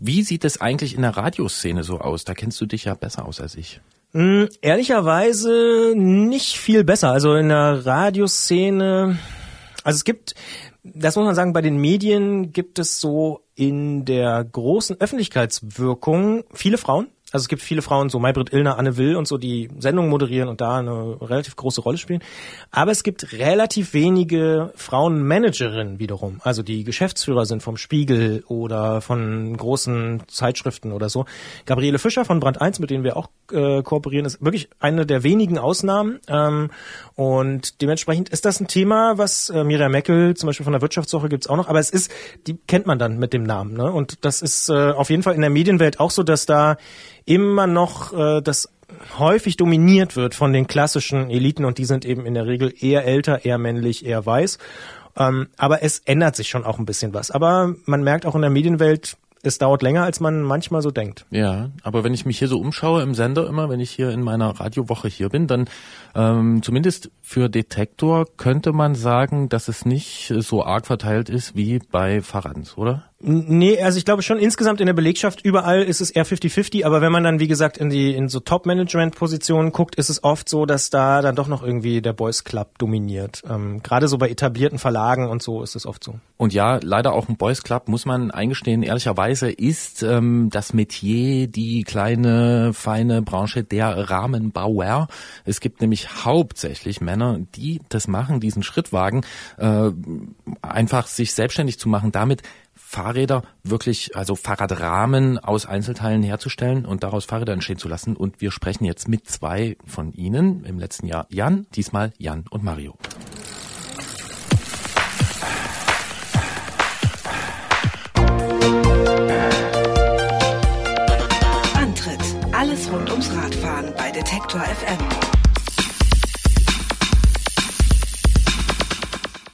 Wie sieht es eigentlich in der Radioszene so aus? Da kennst du dich ja besser aus als ich. Mm, ehrlicherweise nicht viel besser. Also in der Radioszene, also es gibt, das muss man sagen, bei den Medien gibt es so in der großen Öffentlichkeitswirkung viele Frauen. Also es gibt viele Frauen, so Maybrit Illner, Anne Will und so, die Sendungen moderieren und da eine relativ große Rolle spielen. Aber es gibt relativ wenige Frauenmanagerinnen wiederum. Also die Geschäftsführer sind vom Spiegel oder von großen Zeitschriften oder so. Gabriele Fischer von Brand 1, mit denen wir auch äh, kooperieren, ist wirklich eine der wenigen Ausnahmen. Ähm, und dementsprechend ist das ein Thema, was äh, Miriam Meckel zum Beispiel von der Wirtschaftswoche gibt's auch noch. Aber es ist, die kennt man dann mit dem Namen. Ne? Und das ist äh, auf jeden Fall in der Medienwelt auch so, dass da immer noch äh, das häufig dominiert wird von den klassischen Eliten und die sind eben in der Regel eher älter, eher männlich, eher weiß. Ähm, aber es ändert sich schon auch ein bisschen was. Aber man merkt auch in der Medienwelt, es dauert länger, als man manchmal so denkt. Ja, aber wenn ich mich hier so umschaue im Sender immer, wenn ich hier in meiner Radiowoche hier bin, dann ähm, zumindest für Detektor könnte man sagen, dass es nicht so arg verteilt ist wie bei Fahrrad, oder? Nee, also ich glaube schon insgesamt in der Belegschaft überall ist es eher 50-50, aber wenn man dann wie gesagt in die in so Top-Management-Positionen guckt, ist es oft so, dass da dann doch noch irgendwie der Boys Club dominiert. Ähm, Gerade so bei etablierten Verlagen und so ist es oft so. Und ja, leider auch ein Boys Club muss man eingestehen. Ehrlicherweise ist ähm, das Metier die kleine feine Branche der Rahmenbauer. Es gibt nämlich hauptsächlich Männer, die das machen, diesen Schritt wagen, äh, einfach sich selbstständig zu machen, damit Fahrräder wirklich, also Fahrradrahmen aus Einzelteilen herzustellen und daraus Fahrräder entstehen zu lassen. Und wir sprechen jetzt mit zwei von Ihnen, im letzten Jahr Jan, diesmal Jan und Mario. Antritt, alles rund ums Radfahren bei Detektor FM.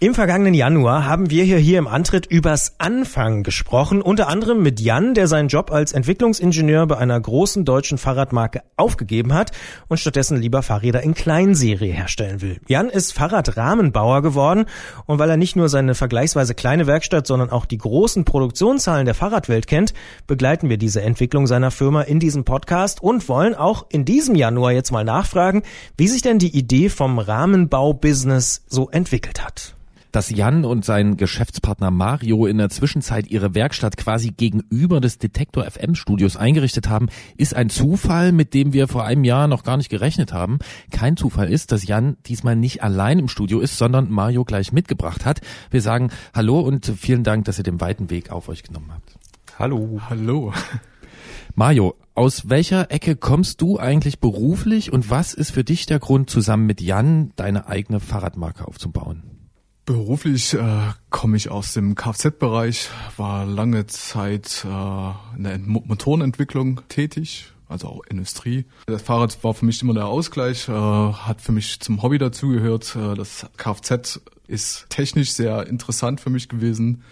Im vergangenen Januar haben wir hier, hier im Antritt übers Anfangen gesprochen, unter anderem mit Jan, der seinen Job als Entwicklungsingenieur bei einer großen deutschen Fahrradmarke aufgegeben hat und stattdessen lieber Fahrräder in Kleinserie herstellen will. Jan ist Fahrradrahmenbauer geworden und weil er nicht nur seine vergleichsweise kleine Werkstatt, sondern auch die großen Produktionszahlen der Fahrradwelt kennt, begleiten wir diese Entwicklung seiner Firma in diesem Podcast und wollen auch in diesem Januar jetzt mal nachfragen, wie sich denn die Idee vom Rahmenbau-Business so entwickelt hat. Dass Jan und sein Geschäftspartner Mario in der Zwischenzeit ihre Werkstatt quasi gegenüber des Detektor FM Studios eingerichtet haben, ist ein Zufall, mit dem wir vor einem Jahr noch gar nicht gerechnet haben. Kein Zufall ist, dass Jan diesmal nicht allein im Studio ist, sondern Mario gleich mitgebracht hat. Wir sagen Hallo und vielen Dank, dass ihr den weiten Weg auf euch genommen habt. Hallo. Hallo. Mario, aus welcher Ecke kommst du eigentlich beruflich und was ist für dich der Grund, zusammen mit Jan deine eigene Fahrradmarke aufzubauen? Beruflich äh, komme ich aus dem Kfz-Bereich, war lange Zeit äh, in der Mo Motorenentwicklung tätig, also auch Industrie. Das Fahrrad war für mich immer der Ausgleich, äh, hat für mich zum Hobby dazugehört. Äh, das Kfz ist technisch sehr interessant für mich gewesen,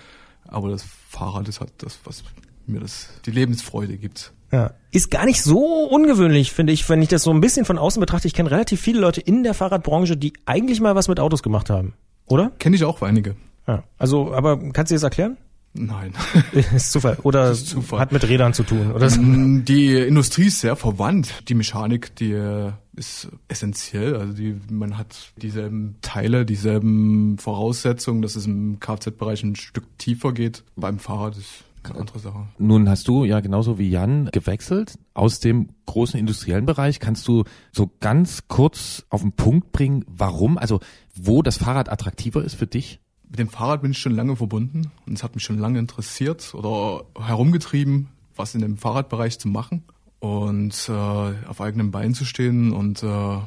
aber das Fahrrad ist halt das, was mir das die Lebensfreude gibt. Ja. Ist gar nicht so ungewöhnlich, finde ich, wenn ich das so ein bisschen von außen betrachte. Ich kenne relativ viele Leute in der Fahrradbranche, die eigentlich mal was mit Autos gemacht haben. Oder? Kenne ich auch einige. Ja. Also, aber kannst du das erklären? Nein. ist Zufall. Oder ist Zufall. hat mit Rädern zu tun, oder? so? Die Industrie ist sehr verwandt. Die Mechanik, die äh, ist essentiell. Also die, man hat dieselben Teile, dieselben Voraussetzungen, dass es im Kfz-Bereich ein Stück tiefer geht. Beim Fahrrad ist eine andere Sache. Nun hast du ja genauso wie Jan gewechselt aus dem großen industriellen Bereich. Kannst du so ganz kurz auf den Punkt bringen, warum, also wo das Fahrrad attraktiver ist für dich? Mit dem Fahrrad bin ich schon lange verbunden und es hat mich schon lange interessiert oder herumgetrieben, was in dem Fahrradbereich zu machen und äh, auf eigenem Bein zu stehen und äh,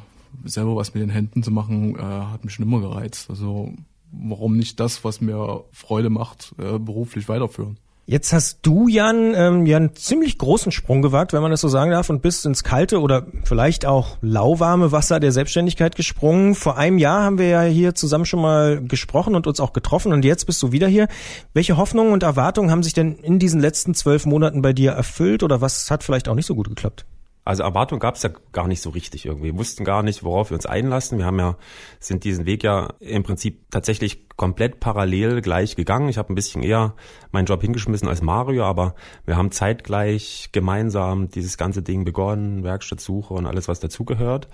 selber was mit den Händen zu machen, äh, hat mich schon immer gereizt. Also warum nicht das, was mir Freude macht, äh, beruflich weiterführen? Jetzt hast du, Jan, ähm, ja einen ziemlich großen Sprung gewagt, wenn man das so sagen darf, und bist ins kalte oder vielleicht auch lauwarme Wasser der Selbstständigkeit gesprungen. Vor einem Jahr haben wir ja hier zusammen schon mal gesprochen und uns auch getroffen und jetzt bist du wieder hier. Welche Hoffnungen und Erwartungen haben sich denn in diesen letzten zwölf Monaten bei dir erfüllt oder was hat vielleicht auch nicht so gut geklappt? Also Erwartung gab es ja gar nicht so richtig irgendwie. Wir wussten gar nicht, worauf wir uns einlassen. Wir haben ja, sind diesen Weg ja im Prinzip tatsächlich komplett parallel gleich gegangen. Ich habe ein bisschen eher meinen Job hingeschmissen als Mario, aber wir haben zeitgleich gemeinsam dieses ganze Ding begonnen, Werkstattsuche und alles, was dazugehört.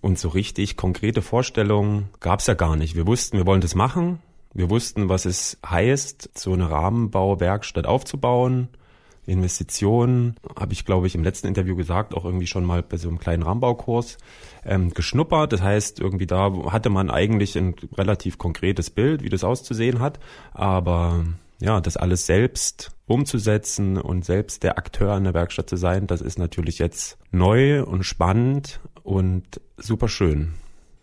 Und so richtig konkrete Vorstellungen gab es ja gar nicht. Wir wussten, wir wollen das machen. Wir wussten, was es heißt, so eine Rahmenbauwerkstatt aufzubauen. Investitionen, habe ich, glaube ich, im letzten Interview gesagt, auch irgendwie schon mal bei so einem kleinen Rahmenbaukurs ähm, geschnuppert. Das heißt, irgendwie da hatte man eigentlich ein relativ konkretes Bild, wie das auszusehen hat. Aber ja, das alles selbst umzusetzen und selbst der Akteur in der Werkstatt zu sein, das ist natürlich jetzt neu und spannend und super schön.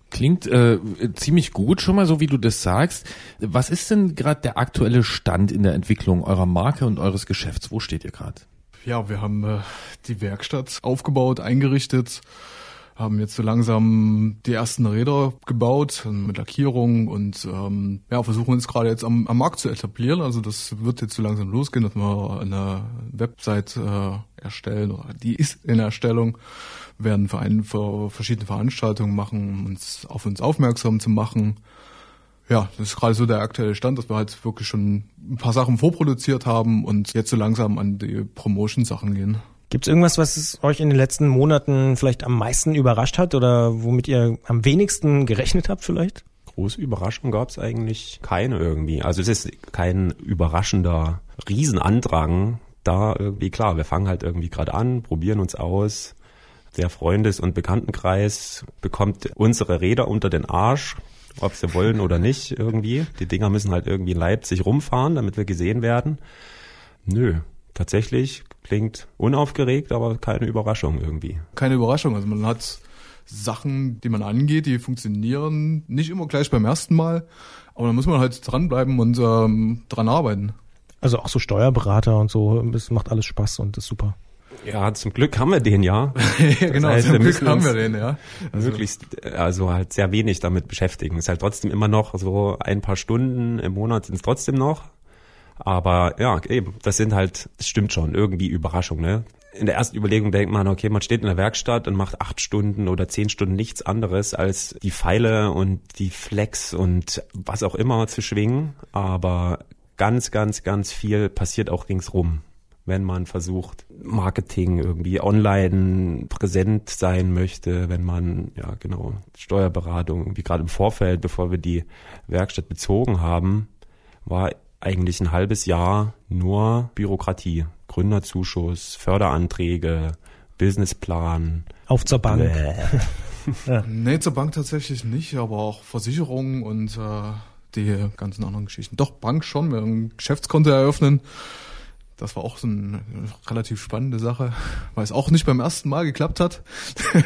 Klingt äh, ziemlich gut schon mal, so wie du das sagst. Was ist denn gerade der aktuelle Stand in der Entwicklung eurer Marke und eures Geschäfts? Wo steht ihr gerade? Ja, wir haben äh, die Werkstatt aufgebaut, eingerichtet, haben jetzt so langsam die ersten Räder gebaut äh, mit Lackierung und ähm, ja, versuchen uns gerade jetzt am, am Markt zu etablieren. Also das wird jetzt so langsam losgehen, dass wir eine Website äh, erstellen oder die ist in Erstellung werden Vereine für verschiedene Veranstaltungen machen, um uns auf uns aufmerksam zu machen. Ja, das ist gerade so der aktuelle Stand, dass wir halt wirklich schon ein paar Sachen vorproduziert haben und jetzt so langsam an die Promotion-Sachen gehen. Gibt es irgendwas, was euch in den letzten Monaten vielleicht am meisten überrascht hat oder womit ihr am wenigsten gerechnet habt vielleicht? Große Überraschung gab es eigentlich keine irgendwie. Also es ist kein überraschender Riesenandrang da irgendwie. Klar, wir fangen halt irgendwie gerade an, probieren uns aus, der Freundes- und Bekanntenkreis bekommt unsere Räder unter den Arsch, ob sie wollen oder nicht irgendwie. Die Dinger müssen halt irgendwie in Leipzig rumfahren, damit wir gesehen werden. Nö, tatsächlich klingt unaufgeregt, aber keine Überraschung irgendwie. Keine Überraschung, also man hat Sachen, die man angeht, die funktionieren nicht immer gleich beim ersten Mal, aber da muss man halt dranbleiben und ähm, dran arbeiten. Also auch so Steuerberater und so, es macht alles Spaß und ist super. Ja, zum Glück haben wir den ja. ja, genau, heißt, zum Glück haben wir den, ja. Also, Möglichst, also halt sehr wenig damit beschäftigen. Ist halt trotzdem immer noch so ein paar Stunden im Monat sind es trotzdem noch. Aber ja, eben, das sind halt, das stimmt schon, irgendwie Überraschung, ne? In der ersten Überlegung denkt man, okay, man steht in der Werkstatt und macht acht Stunden oder zehn Stunden nichts anderes, als die Pfeile und die Flex und was auch immer zu schwingen. Aber ganz, ganz, ganz viel passiert auch ringsrum wenn man versucht, Marketing irgendwie online präsent sein möchte, wenn man, ja genau, Steuerberatung, wie gerade im Vorfeld, bevor wir die Werkstatt bezogen haben, war eigentlich ein halbes Jahr nur Bürokratie. Gründerzuschuss, Förderanträge, Businessplan. Auf zur Bank. ja. Nee, zur Bank tatsächlich nicht, aber auch Versicherungen und äh, die ganzen anderen Geschichten. Doch, Bank schon, wir haben ein Geschäftskonto eröffnen das war auch so eine relativ spannende Sache, weil es auch nicht beim ersten Mal geklappt hat.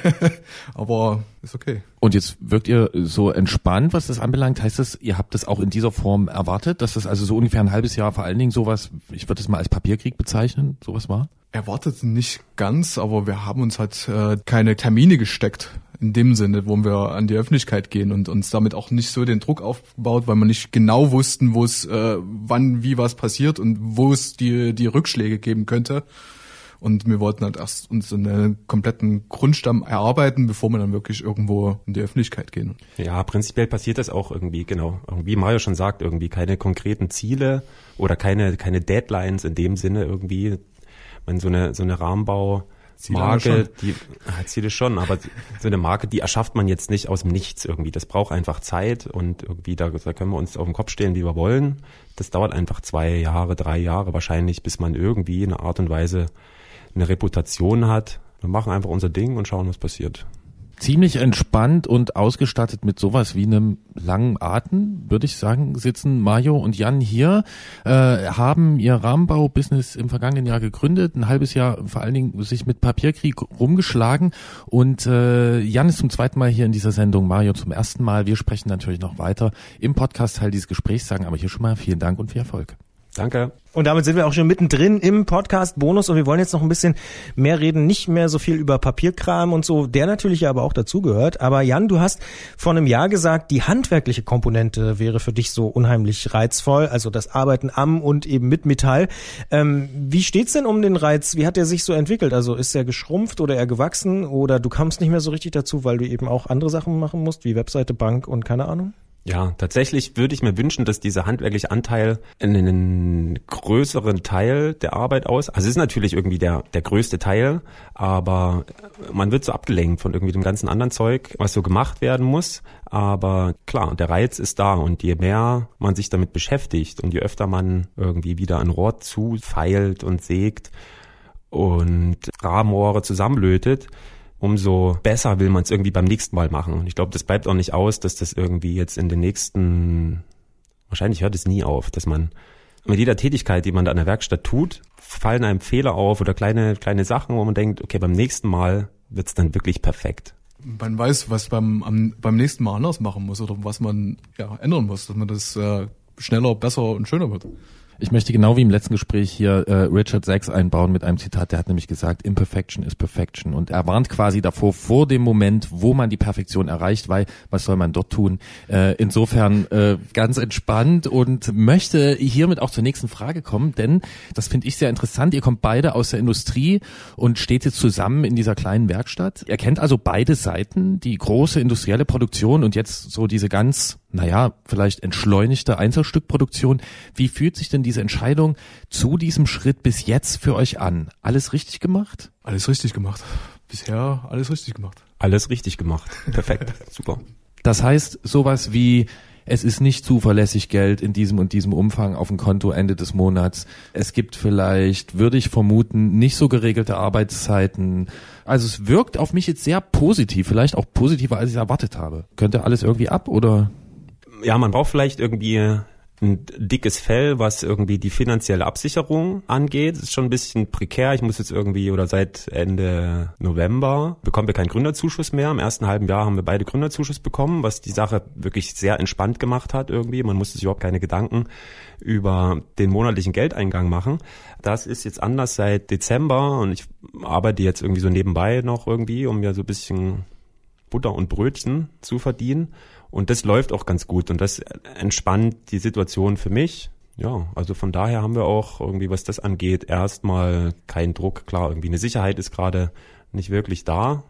Aber ist okay. Und jetzt wirkt ihr so entspannt, was das anbelangt. Heißt das, ihr habt das auch in dieser Form erwartet, dass das also so ungefähr ein halbes Jahr vor allen Dingen sowas, ich würde es mal als Papierkrieg bezeichnen, sowas war? Erwartet nicht ganz, aber wir haben uns halt äh, keine Termine gesteckt in dem Sinne, wo wir an die Öffentlichkeit gehen und uns damit auch nicht so den Druck aufgebaut, weil wir nicht genau wussten, wo es, äh, wann, wie was passiert und wo es die, die Rückschläge geben könnte. Und wir wollten halt erst uns einen kompletten Grundstamm erarbeiten, bevor wir dann wirklich irgendwo in die Öffentlichkeit gehen. Ja, prinzipiell passiert das auch irgendwie, genau. Wie Mario schon sagt, irgendwie keine konkreten Ziele oder keine, keine Deadlines in dem Sinne irgendwie. Man so eine, so eine Rahmenbau, Ziele Marke, die ah, Ziele schon, aber so eine Marke, die erschafft man jetzt nicht aus dem Nichts irgendwie. Das braucht einfach Zeit und irgendwie da, da können wir uns auf den Kopf stehen, wie wir wollen. Das dauert einfach zwei Jahre, drei Jahre wahrscheinlich, bis man irgendwie in einer Art und Weise eine Reputation hat. Wir machen einfach unser Ding und schauen, was passiert ziemlich entspannt und ausgestattet mit sowas wie einem langen Atem, würde ich sagen, sitzen Mario und Jan hier, äh, haben ihr Rahmenbau-Business im vergangenen Jahr gegründet, ein halbes Jahr vor allen Dingen sich mit Papierkrieg rumgeschlagen und äh, Jan ist zum zweiten Mal hier in dieser Sendung, Mario zum ersten Mal. Wir sprechen natürlich noch weiter im Podcast-Teil dieses Gesprächs, sagen aber hier schon mal vielen Dank und viel Erfolg. Danke. Und damit sind wir auch schon mittendrin im Podcast Bonus und wir wollen jetzt noch ein bisschen mehr reden, nicht mehr so viel über Papierkram und so, der natürlich aber auch dazugehört. Aber Jan, du hast vor einem Jahr gesagt, die handwerkliche Komponente wäre für dich so unheimlich reizvoll, also das Arbeiten am und eben mit Metall. Ähm, wie steht's denn um den Reiz? Wie hat der sich so entwickelt? Also ist er geschrumpft oder er gewachsen oder du kamst nicht mehr so richtig dazu, weil du eben auch andere Sachen machen musst, wie Webseite, Bank und keine Ahnung? Ja, tatsächlich würde ich mir wünschen, dass dieser handwerkliche Anteil in einen größeren Teil der Arbeit aus, also es ist natürlich irgendwie der, der größte Teil, aber man wird so abgelenkt von irgendwie dem ganzen anderen Zeug, was so gemacht werden muss. Aber klar, der Reiz ist da und je mehr man sich damit beschäftigt und je öfter man irgendwie wieder ein Rohr zufeilt und sägt und Rahmenrohre zusammenlötet, umso besser will man es irgendwie beim nächsten Mal machen. Und ich glaube, das bleibt auch nicht aus, dass das irgendwie jetzt in den nächsten, wahrscheinlich hört es nie auf, dass man mit jeder Tätigkeit, die man da in der Werkstatt tut, fallen einem Fehler auf oder kleine, kleine Sachen, wo man denkt, okay, beim nächsten Mal wird's dann wirklich perfekt. Man weiß, was beim, am, beim nächsten Mal anders machen muss oder was man ja, ändern muss, dass man das äh, schneller, besser und schöner wird. Ich möchte genau wie im letzten Gespräch hier äh, Richard Sachs einbauen mit einem Zitat, der hat nämlich gesagt, Imperfection is Perfection. Und er warnt quasi davor, vor dem Moment, wo man die Perfektion erreicht, weil was soll man dort tun? Äh, insofern äh, ganz entspannt und möchte hiermit auch zur nächsten Frage kommen, denn das finde ich sehr interessant. Ihr kommt beide aus der Industrie und steht jetzt zusammen in dieser kleinen Werkstatt. Ihr kennt also beide Seiten, die große industrielle Produktion und jetzt so diese ganz naja, vielleicht entschleunigte Einzelstückproduktion. Wie fühlt sich denn diese Entscheidung zu diesem Schritt bis jetzt für euch an? Alles richtig gemacht? Alles richtig gemacht. Bisher alles richtig gemacht. Alles richtig gemacht. Perfekt. Super. Das heißt, sowas wie es ist nicht zuverlässig Geld in diesem und diesem Umfang auf dem Konto Ende des Monats. Es gibt vielleicht, würde ich vermuten, nicht so geregelte Arbeitszeiten. Also es wirkt auf mich jetzt sehr positiv, vielleicht auch positiver, als ich erwartet habe. Könnte alles irgendwie ab oder? Ja, man braucht vielleicht irgendwie ein dickes Fell, was irgendwie die finanzielle Absicherung angeht. ist schon ein bisschen prekär. Ich muss jetzt irgendwie oder seit Ende November bekommen wir keinen Gründerzuschuss mehr. Im ersten halben Jahr haben wir beide Gründerzuschuss bekommen, was die Sache wirklich sehr entspannt gemacht hat irgendwie. Man musste sich überhaupt keine Gedanken über den monatlichen Geldeingang machen. Das ist jetzt anders seit Dezember und ich arbeite jetzt irgendwie so nebenbei noch irgendwie, um mir so ein bisschen Butter und Brötchen zu verdienen. Und das läuft auch ganz gut und das entspannt die Situation für mich. Ja, also von daher haben wir auch irgendwie, was das angeht, erstmal keinen Druck. Klar, irgendwie eine Sicherheit ist gerade nicht wirklich da,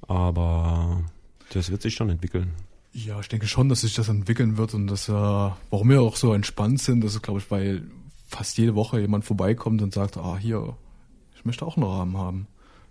aber das wird sich schon entwickeln. Ja, ich denke schon, dass sich das entwickeln wird und dass, äh, warum wir auch so entspannt sind, das ist, glaube ich, weil fast jede Woche jemand vorbeikommt und sagt, ah, hier, ich möchte auch einen Rahmen haben.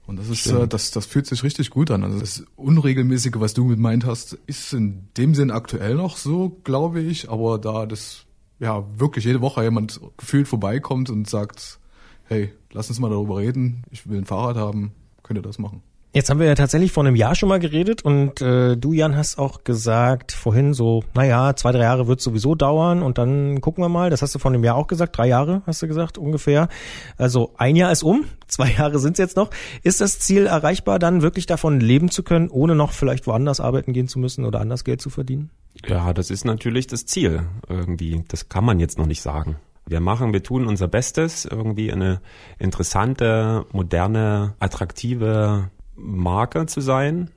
Und das ist, äh, das, das fühlt sich richtig gut an. Also das Unregelmäßige, was du mit meint hast, ist in dem Sinn aktuell noch so, glaube ich. Aber da das ja wirklich jede Woche jemand gefühlt vorbeikommt und sagt, hey, lass uns mal darüber reden, ich will ein Fahrrad haben, könnt ihr das machen. Jetzt haben wir ja tatsächlich vor einem Jahr schon mal geredet und äh, du, Jan, hast auch gesagt vorhin so, naja, zwei, drei Jahre wird sowieso dauern und dann gucken wir mal. Das hast du vor einem Jahr auch gesagt, drei Jahre hast du gesagt ungefähr. Also ein Jahr ist um, zwei Jahre sind es jetzt noch. Ist das Ziel erreichbar, dann wirklich davon leben zu können, ohne noch vielleicht woanders arbeiten gehen zu müssen oder anders Geld zu verdienen? Ja, das ist natürlich das Ziel irgendwie. Das kann man jetzt noch nicht sagen. Wir machen, wir tun unser Bestes, irgendwie eine interessante, moderne, attraktive Marke zu sein,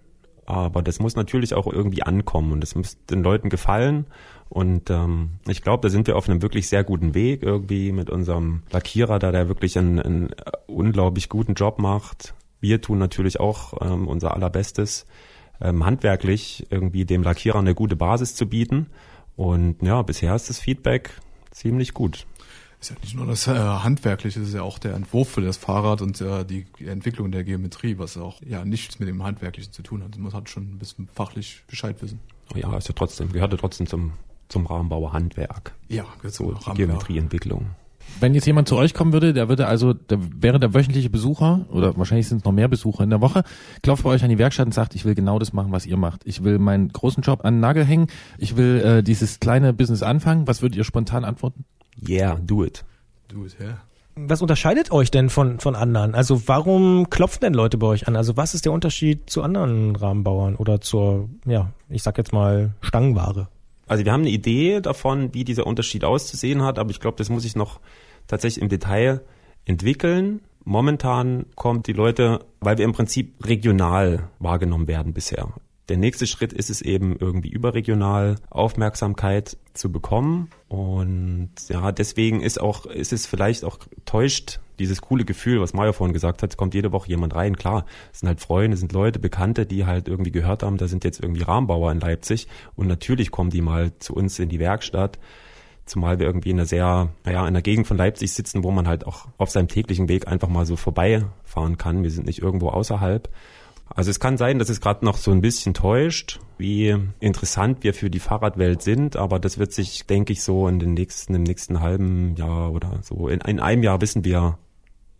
aber das muss natürlich auch irgendwie ankommen und das muss den Leuten gefallen. Und ähm, ich glaube, da sind wir auf einem wirklich sehr guten Weg irgendwie mit unserem Lackierer, da der wirklich einen, einen unglaublich guten Job macht. Wir tun natürlich auch ähm, unser allerbestes, ähm, handwerklich irgendwie dem Lackierer eine gute Basis zu bieten. Und ja, bisher ist das Feedback ziemlich gut ist ja nicht nur das äh, Handwerkliche, es ist ja auch der Entwurf für das Fahrrad und äh, die Entwicklung der Geometrie, was auch ja nichts mit dem Handwerklichen zu tun hat. Man hat schon ein bisschen fachlich Bescheid wissen. Oh ja, ist ja trotzdem, gehörte trotzdem zum, zum Rahmenbauer Handwerk. Ja, so die Geometrieentwicklung. Wenn jetzt jemand zu euch kommen würde, der würde also, der wäre der wöchentliche Besucher, oder wahrscheinlich sind es noch mehr Besucher in der Woche, klopft bei euch an die Werkstatt und sagt, ich will genau das machen, was ihr macht. Ich will meinen großen Job an den Nagel hängen, ich will äh, dieses kleine Business anfangen. Was würdet ihr spontan antworten? Yeah, do it. Do it, yeah. Was unterscheidet euch denn von, von anderen? Also warum klopfen denn Leute bei euch an? Also was ist der Unterschied zu anderen Rahmenbauern oder zur, ja, ich sag jetzt mal Stangenware? Also wir haben eine Idee davon, wie dieser Unterschied auszusehen hat, aber ich glaube, das muss ich noch tatsächlich im Detail entwickeln. Momentan kommt die Leute, weil wir im Prinzip regional wahrgenommen werden bisher. Der nächste Schritt ist es eben irgendwie überregional Aufmerksamkeit zu bekommen. Und ja, deswegen ist auch, ist es vielleicht auch täuscht dieses coole Gefühl, was Maja vorhin gesagt hat, kommt jede Woche jemand rein. Klar, es sind halt Freunde, es sind Leute, Bekannte, die halt irgendwie gehört haben, da sind jetzt irgendwie Rahmenbauer in Leipzig. Und natürlich kommen die mal zu uns in die Werkstatt. Zumal wir irgendwie in einer sehr, naja, in einer Gegend von Leipzig sitzen, wo man halt auch auf seinem täglichen Weg einfach mal so vorbeifahren kann. Wir sind nicht irgendwo außerhalb. Also es kann sein, dass es gerade noch so ein bisschen täuscht, wie interessant wir für die Fahrradwelt sind, aber das wird sich, denke ich, so in den nächsten, im nächsten halben Jahr oder so, in, in einem Jahr wissen wir,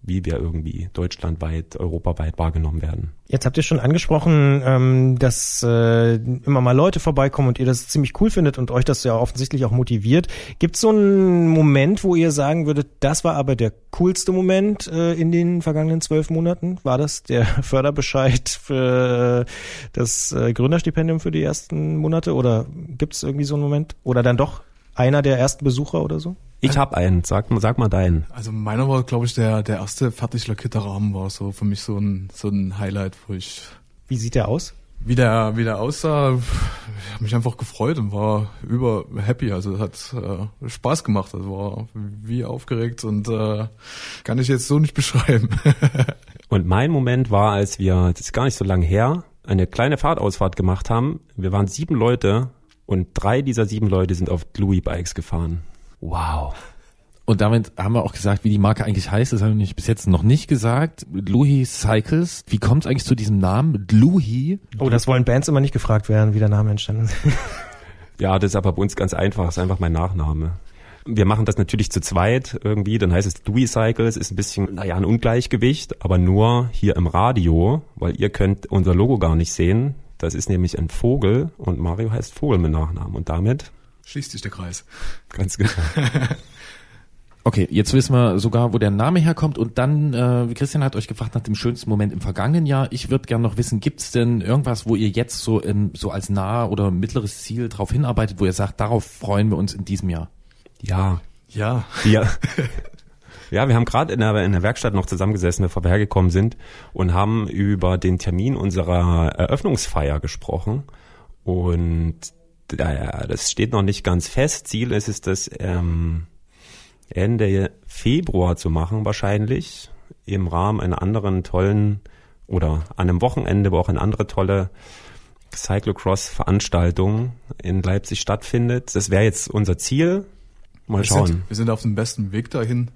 wie wir irgendwie deutschlandweit, europaweit wahrgenommen werden. Jetzt habt ihr schon angesprochen, ähm, dass äh, immer mal Leute vorbeikommen und ihr das ziemlich cool findet und euch das ja offensichtlich auch motiviert. Gibt es so einen Moment, wo ihr sagen würdet, das war aber der coolste Moment äh, in den vergangenen zwölf Monaten? War das der Förderbescheid für das äh, Gründerstipendium für die ersten Monate? Oder gibt es irgendwie so einen Moment? Oder dann doch einer der ersten Besucher oder so? Ich habe einen, sag, sag mal deinen. Also meiner war, glaube ich, der, der erste fertig lackierte Rahmen war so für mich so ein, so ein Highlight, wo ich... Wie sieht der aus? Wie der, wie der aussah, ich habe mich einfach gefreut und war über happy. Also hat äh, Spaß gemacht. Also war wie aufgeregt und äh, kann ich jetzt so nicht beschreiben. und mein Moment war, als wir, das ist gar nicht so lange her, eine kleine Fahrtausfahrt gemacht haben. Wir waren sieben Leute und drei dieser sieben Leute sind auf Louis Bikes gefahren. Wow. Und damit haben wir auch gesagt, wie die Marke eigentlich heißt. Das haben wir bis jetzt noch nicht gesagt. Louis Cycles. Wie kommt es eigentlich zu diesem Namen? Louis? Oh, das wollen Bands immer nicht gefragt werden, wie der Name entstanden ist. ja, das ist aber bei uns ganz einfach. Das ist einfach mein Nachname. Wir machen das natürlich zu zweit irgendwie. Dann heißt es Louis Cycles. Ist ein bisschen, naja, ein Ungleichgewicht. Aber nur hier im Radio, weil ihr könnt unser Logo gar nicht sehen. Das ist nämlich ein Vogel und Mario heißt Vogel mit Nachnamen. Und damit schließt sich der Kreis. Ganz genau. Okay, jetzt wissen wir sogar, wo der Name herkommt und dann, äh, Christian hat euch gefragt nach dem schönsten Moment im vergangenen Jahr. Ich würde gerne noch wissen, gibt's denn irgendwas, wo ihr jetzt so, in, so als nahe oder mittleres Ziel drauf hinarbeitet, wo ihr sagt, darauf freuen wir uns in diesem Jahr? Ja, Ja, Ja. Ja, wir haben gerade in der, in der Werkstatt noch zusammengesessen, bevor wir hergekommen sind und haben über den Termin unserer Eröffnungsfeier gesprochen. Und das steht noch nicht ganz fest. Ziel ist es, das ähm, Ende Februar zu machen wahrscheinlich, im Rahmen einer anderen tollen oder an einem Wochenende, wo auch eine andere tolle Cyclocross-Veranstaltung in Leipzig stattfindet. Das wäre jetzt unser Ziel. Mal wir schauen. sind, wir sind auf dem besten Weg dahin.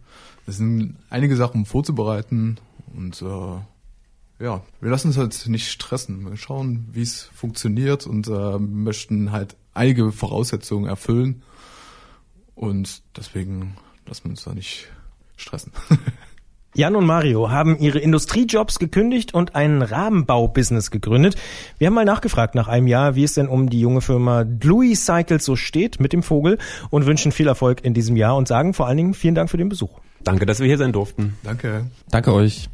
Es sind einige Sachen vorzubereiten und äh, ja, wir lassen uns halt nicht stressen. Wir schauen, wie es funktioniert und äh, möchten halt einige Voraussetzungen erfüllen und deswegen lassen wir uns da nicht stressen. Jan und Mario haben ihre Industriejobs gekündigt und ein Rahmenbau-Business gegründet. Wir haben mal nachgefragt nach einem Jahr, wie es denn um die junge Firma Louis Cycles so steht mit dem Vogel und wünschen viel Erfolg in diesem Jahr und sagen vor allen Dingen vielen Dank für den Besuch. Danke, dass wir hier sein durften. Danke. Danke euch.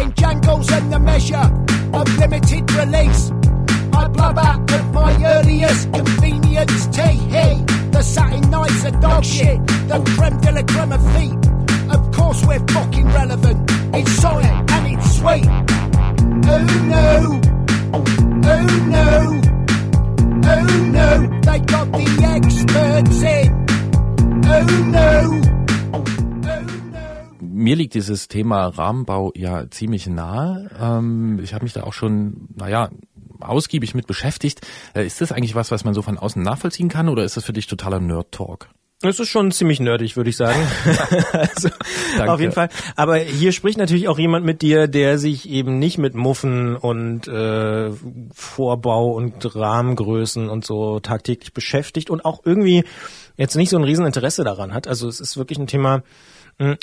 in jungles and the measure of limited release. I blub out at my earliest convenience tea. Hey, the satin nights are dog shit. The creme de la creme of feet. Of course we're fucking relevant. It's solid and it's sweet. Oh no. Oh no. Oh no. They got the experts in. Oh no. Mir liegt dieses Thema Rahmenbau ja ziemlich nahe. Ähm, ich habe mich da auch schon, naja, ausgiebig mit beschäftigt. Äh, ist das eigentlich was, was man so von außen nachvollziehen kann oder ist das für dich totaler Nerd-Talk? Es ist schon ziemlich nerdig, würde ich sagen. also, Danke. auf jeden Fall. Aber hier spricht natürlich auch jemand mit dir, der sich eben nicht mit Muffen und äh, Vorbau und Rahmengrößen und so tagtäglich beschäftigt und auch irgendwie jetzt nicht so ein Rieseninteresse daran hat. Also es ist wirklich ein Thema,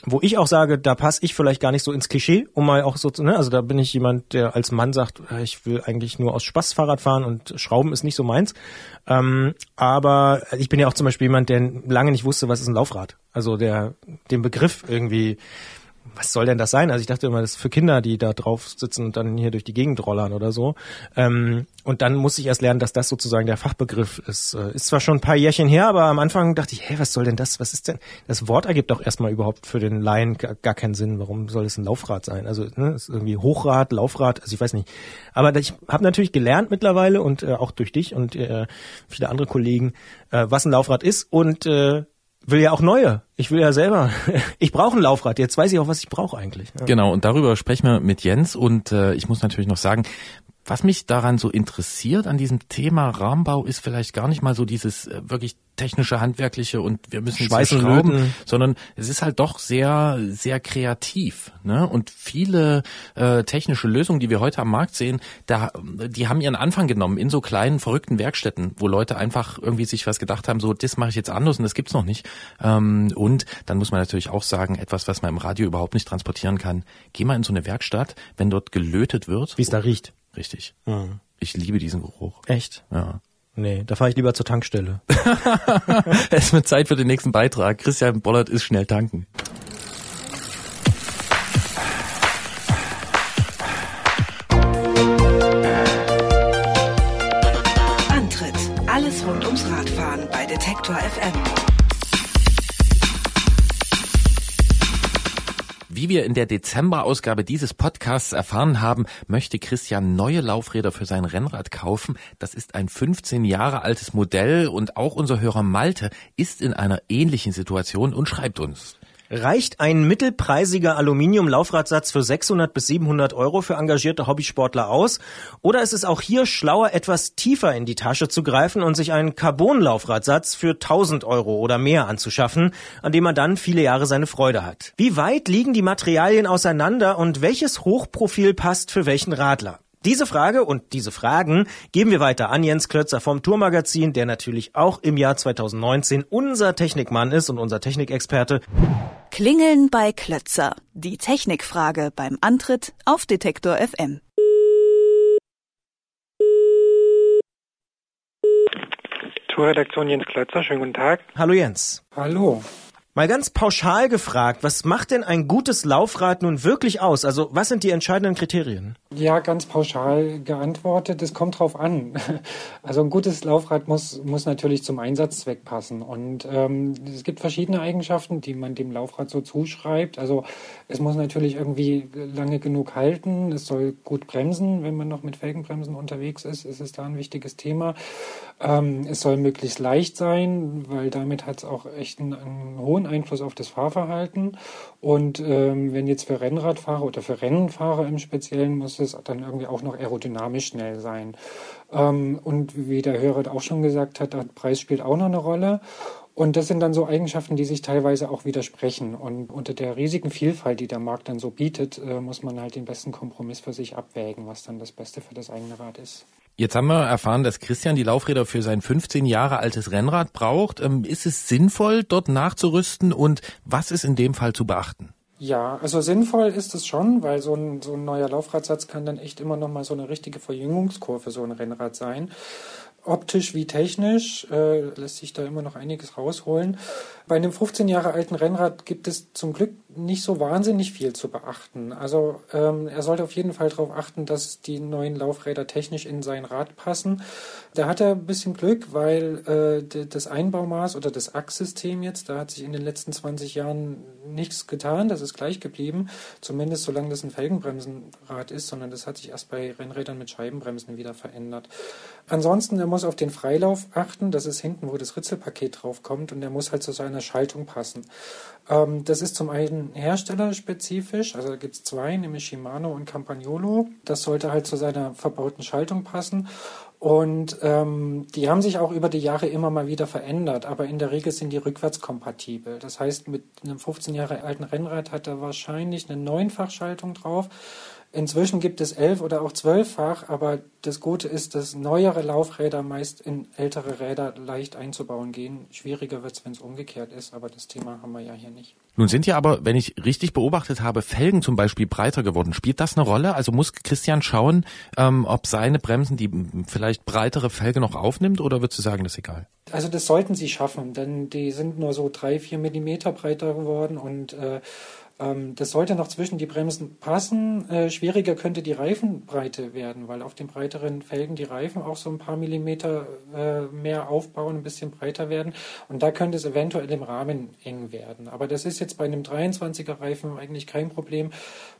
wo ich auch sage, da passe ich vielleicht gar nicht so ins Klischee, um mal auch so zu, ne, also da bin ich jemand, der als Mann sagt, äh, ich will eigentlich nur aus Spaß Fahrrad fahren und Schrauben ist nicht so meins. Ähm, aber ich bin ja auch zum Beispiel jemand, der lange nicht wusste, was ist ein Laufrad. Also der den Begriff irgendwie, was soll denn das sein? Also ich dachte immer, das ist für Kinder, die da drauf sitzen und dann hier durch die Gegend rollern oder so. Ähm, und dann musste ich erst lernen, dass das sozusagen der Fachbegriff ist. Äh, Ist zwar schon ein paar Jährchen her, aber am Anfang dachte ich, hey, was soll denn das? Was ist denn? Das Wort ergibt doch erstmal überhaupt für den Laien gar, keinen Sinn. Warum soll es ein Laufrad sein? Also ne, ist irgendwie Hochrad, Laufrad, also ich weiß nicht. Aber ich habe natürlich gelernt mittlerweile und äh, auch durch dich und äh, viele andere Kollegen, äh, was ein Laufrad ist und äh, will ja auch neue. Ich will ja selber. Ich brauche ein Laufrad. Jetzt weiß ich auch, was ich brauche eigentlich. Ja. Genau, und darüber sprechen wir mit Jens und äh, ich muss natürlich noch sagen, was mich daran so interessiert an diesem Thema Rahmenbau ist vielleicht gar nicht mal so dieses äh, wirklich technische, handwerkliche und wir müssen jetzt Schweiß hier und schrauben, Löten. sondern es ist halt doch sehr, sehr kreativ. Ne? Und viele äh, technische Lösungen, die wir heute am Markt sehen, da, die haben ihren Anfang genommen in so kleinen, verrückten Werkstätten, wo Leute einfach irgendwie sich was gedacht haben, so, das mache ich jetzt anders und das gibt's noch nicht. Ähm, und dann muss man natürlich auch sagen, etwas, was man im Radio überhaupt nicht transportieren kann. Geh mal in so eine Werkstatt, wenn dort gelötet wird. Wie es da riecht. Richtig. Mhm. Ich liebe diesen Geruch. Echt? Ja. Nee, da fahre ich lieber zur Tankstelle. es wird Zeit für den nächsten Beitrag. Christian Bollert ist schnell tanken. Antritt. Alles rund ums Radfahren bei Detektor FM. Wie wir in der Dezemberausgabe dieses Podcasts erfahren haben, möchte Christian neue Laufräder für sein Rennrad kaufen. Das ist ein 15 Jahre altes Modell und auch unser Hörer Malte ist in einer ähnlichen Situation und schreibt uns. Reicht ein mittelpreisiger Aluminium-Laufradsatz für 600 bis 700 Euro für engagierte Hobbysportler aus? Oder ist es auch hier schlauer, etwas tiefer in die Tasche zu greifen und sich einen Carbon-Laufradsatz für 1000 Euro oder mehr anzuschaffen, an dem man dann viele Jahre seine Freude hat? Wie weit liegen die Materialien auseinander und welches Hochprofil passt für welchen Radler? Diese Frage und diese Fragen geben wir weiter an Jens Klötzer vom Tourmagazin, der natürlich auch im Jahr 2019 unser Technikmann ist und unser Technikexperte. Klingeln bei Klötzer. Die Technikfrage beim Antritt auf Detektor FM. Tourredaktion Jens Klötzer, schönen guten Tag. Hallo Jens. Hallo. Mal ganz pauschal gefragt, was macht denn ein gutes Laufrad nun wirklich aus? Also was sind die entscheidenden Kriterien? Ja, ganz pauschal geantwortet, es kommt drauf an. Also ein gutes Laufrad muss, muss natürlich zum Einsatzzweck passen. Und ähm, es gibt verschiedene Eigenschaften, die man dem Laufrad so zuschreibt. Also es muss natürlich irgendwie lange genug halten, es soll gut bremsen, wenn man noch mit Felgenbremsen unterwegs ist, ist es da ein wichtiges Thema. Ähm, es soll möglichst leicht sein, weil damit hat es auch echt einen, einen hohen Einfluss auf das Fahrverhalten. Und ähm, wenn jetzt für Rennradfahrer oder für Rennfahrer im Speziellen muss es dann irgendwie auch noch aerodynamisch schnell sein. Ähm, und wie der Hörer auch schon gesagt hat, der Preis spielt auch noch eine Rolle. Und das sind dann so Eigenschaften, die sich teilweise auch widersprechen. Und unter der riesigen Vielfalt, die der Markt dann so bietet, äh, muss man halt den besten Kompromiss für sich abwägen, was dann das Beste für das eigene Rad ist. Jetzt haben wir erfahren, dass Christian die Laufräder für sein 15 Jahre altes Rennrad braucht. Ähm, ist es sinnvoll, dort nachzurüsten und was ist in dem Fall zu beachten? Ja, also sinnvoll ist es schon, weil so ein, so ein neuer Laufradsatz kann dann echt immer noch mal so eine richtige Verjüngungskurve so ein Rennrad sein optisch wie technisch äh, lässt sich da immer noch einiges rausholen. Bei einem 15 Jahre alten Rennrad gibt es zum Glück nicht so wahnsinnig viel zu beachten. Also ähm, er sollte auf jeden Fall darauf achten, dass die neuen Laufräder technisch in sein Rad passen. Da hat er ein bisschen Glück, weil äh, das Einbaumaß oder das Achssystem jetzt, da hat sich in den letzten 20 Jahren nichts getan. Das ist gleich geblieben, zumindest solange das ein Felgenbremsenrad ist, sondern das hat sich erst bei Rennrädern mit Scheibenbremsen wieder verändert. Ansonsten, er muss auf den Freilauf achten. Das ist hinten, wo das Ritzelpaket drauf kommt und er muss halt zu seiner Schaltung passen. Ähm, das ist zum einen herstellerspezifisch, also da gibt es zwei, nämlich Shimano und Campagnolo. Das sollte halt zu seiner verbauten Schaltung passen. Und ähm, die haben sich auch über die Jahre immer mal wieder verändert, aber in der Regel sind die rückwärtskompatibel. Das heißt, mit einem 15 Jahre alten Rennrad hat er wahrscheinlich eine Neunfachschaltung drauf. Inzwischen gibt es elf oder auch zwölffach, aber das Gute ist, dass neuere Laufräder meist in ältere Räder leicht einzubauen gehen. Schwieriger wird es, wenn es umgekehrt ist, aber das Thema haben wir ja hier nicht. Nun sind ja aber, wenn ich richtig beobachtet habe, Felgen zum Beispiel breiter geworden. Spielt das eine Rolle? Also muss Christian schauen, ähm, ob seine Bremsen die vielleicht breitere Felge noch aufnimmt oder würdest du sagen, das ist egal? Also das sollten sie schaffen, denn die sind nur so drei, vier Millimeter breiter geworden und äh, ähm, das sollte noch zwischen die Bremsen passen. Äh, schwieriger könnte die Reifenbreite werden, weil auf den breiteren Felgen die Reifen auch so ein paar Millimeter äh, mehr aufbauen, ein bisschen breiter werden. Und da könnte es eventuell im Rahmen eng werden. Aber das ist jetzt bei einem 23er Reifen eigentlich kein Problem.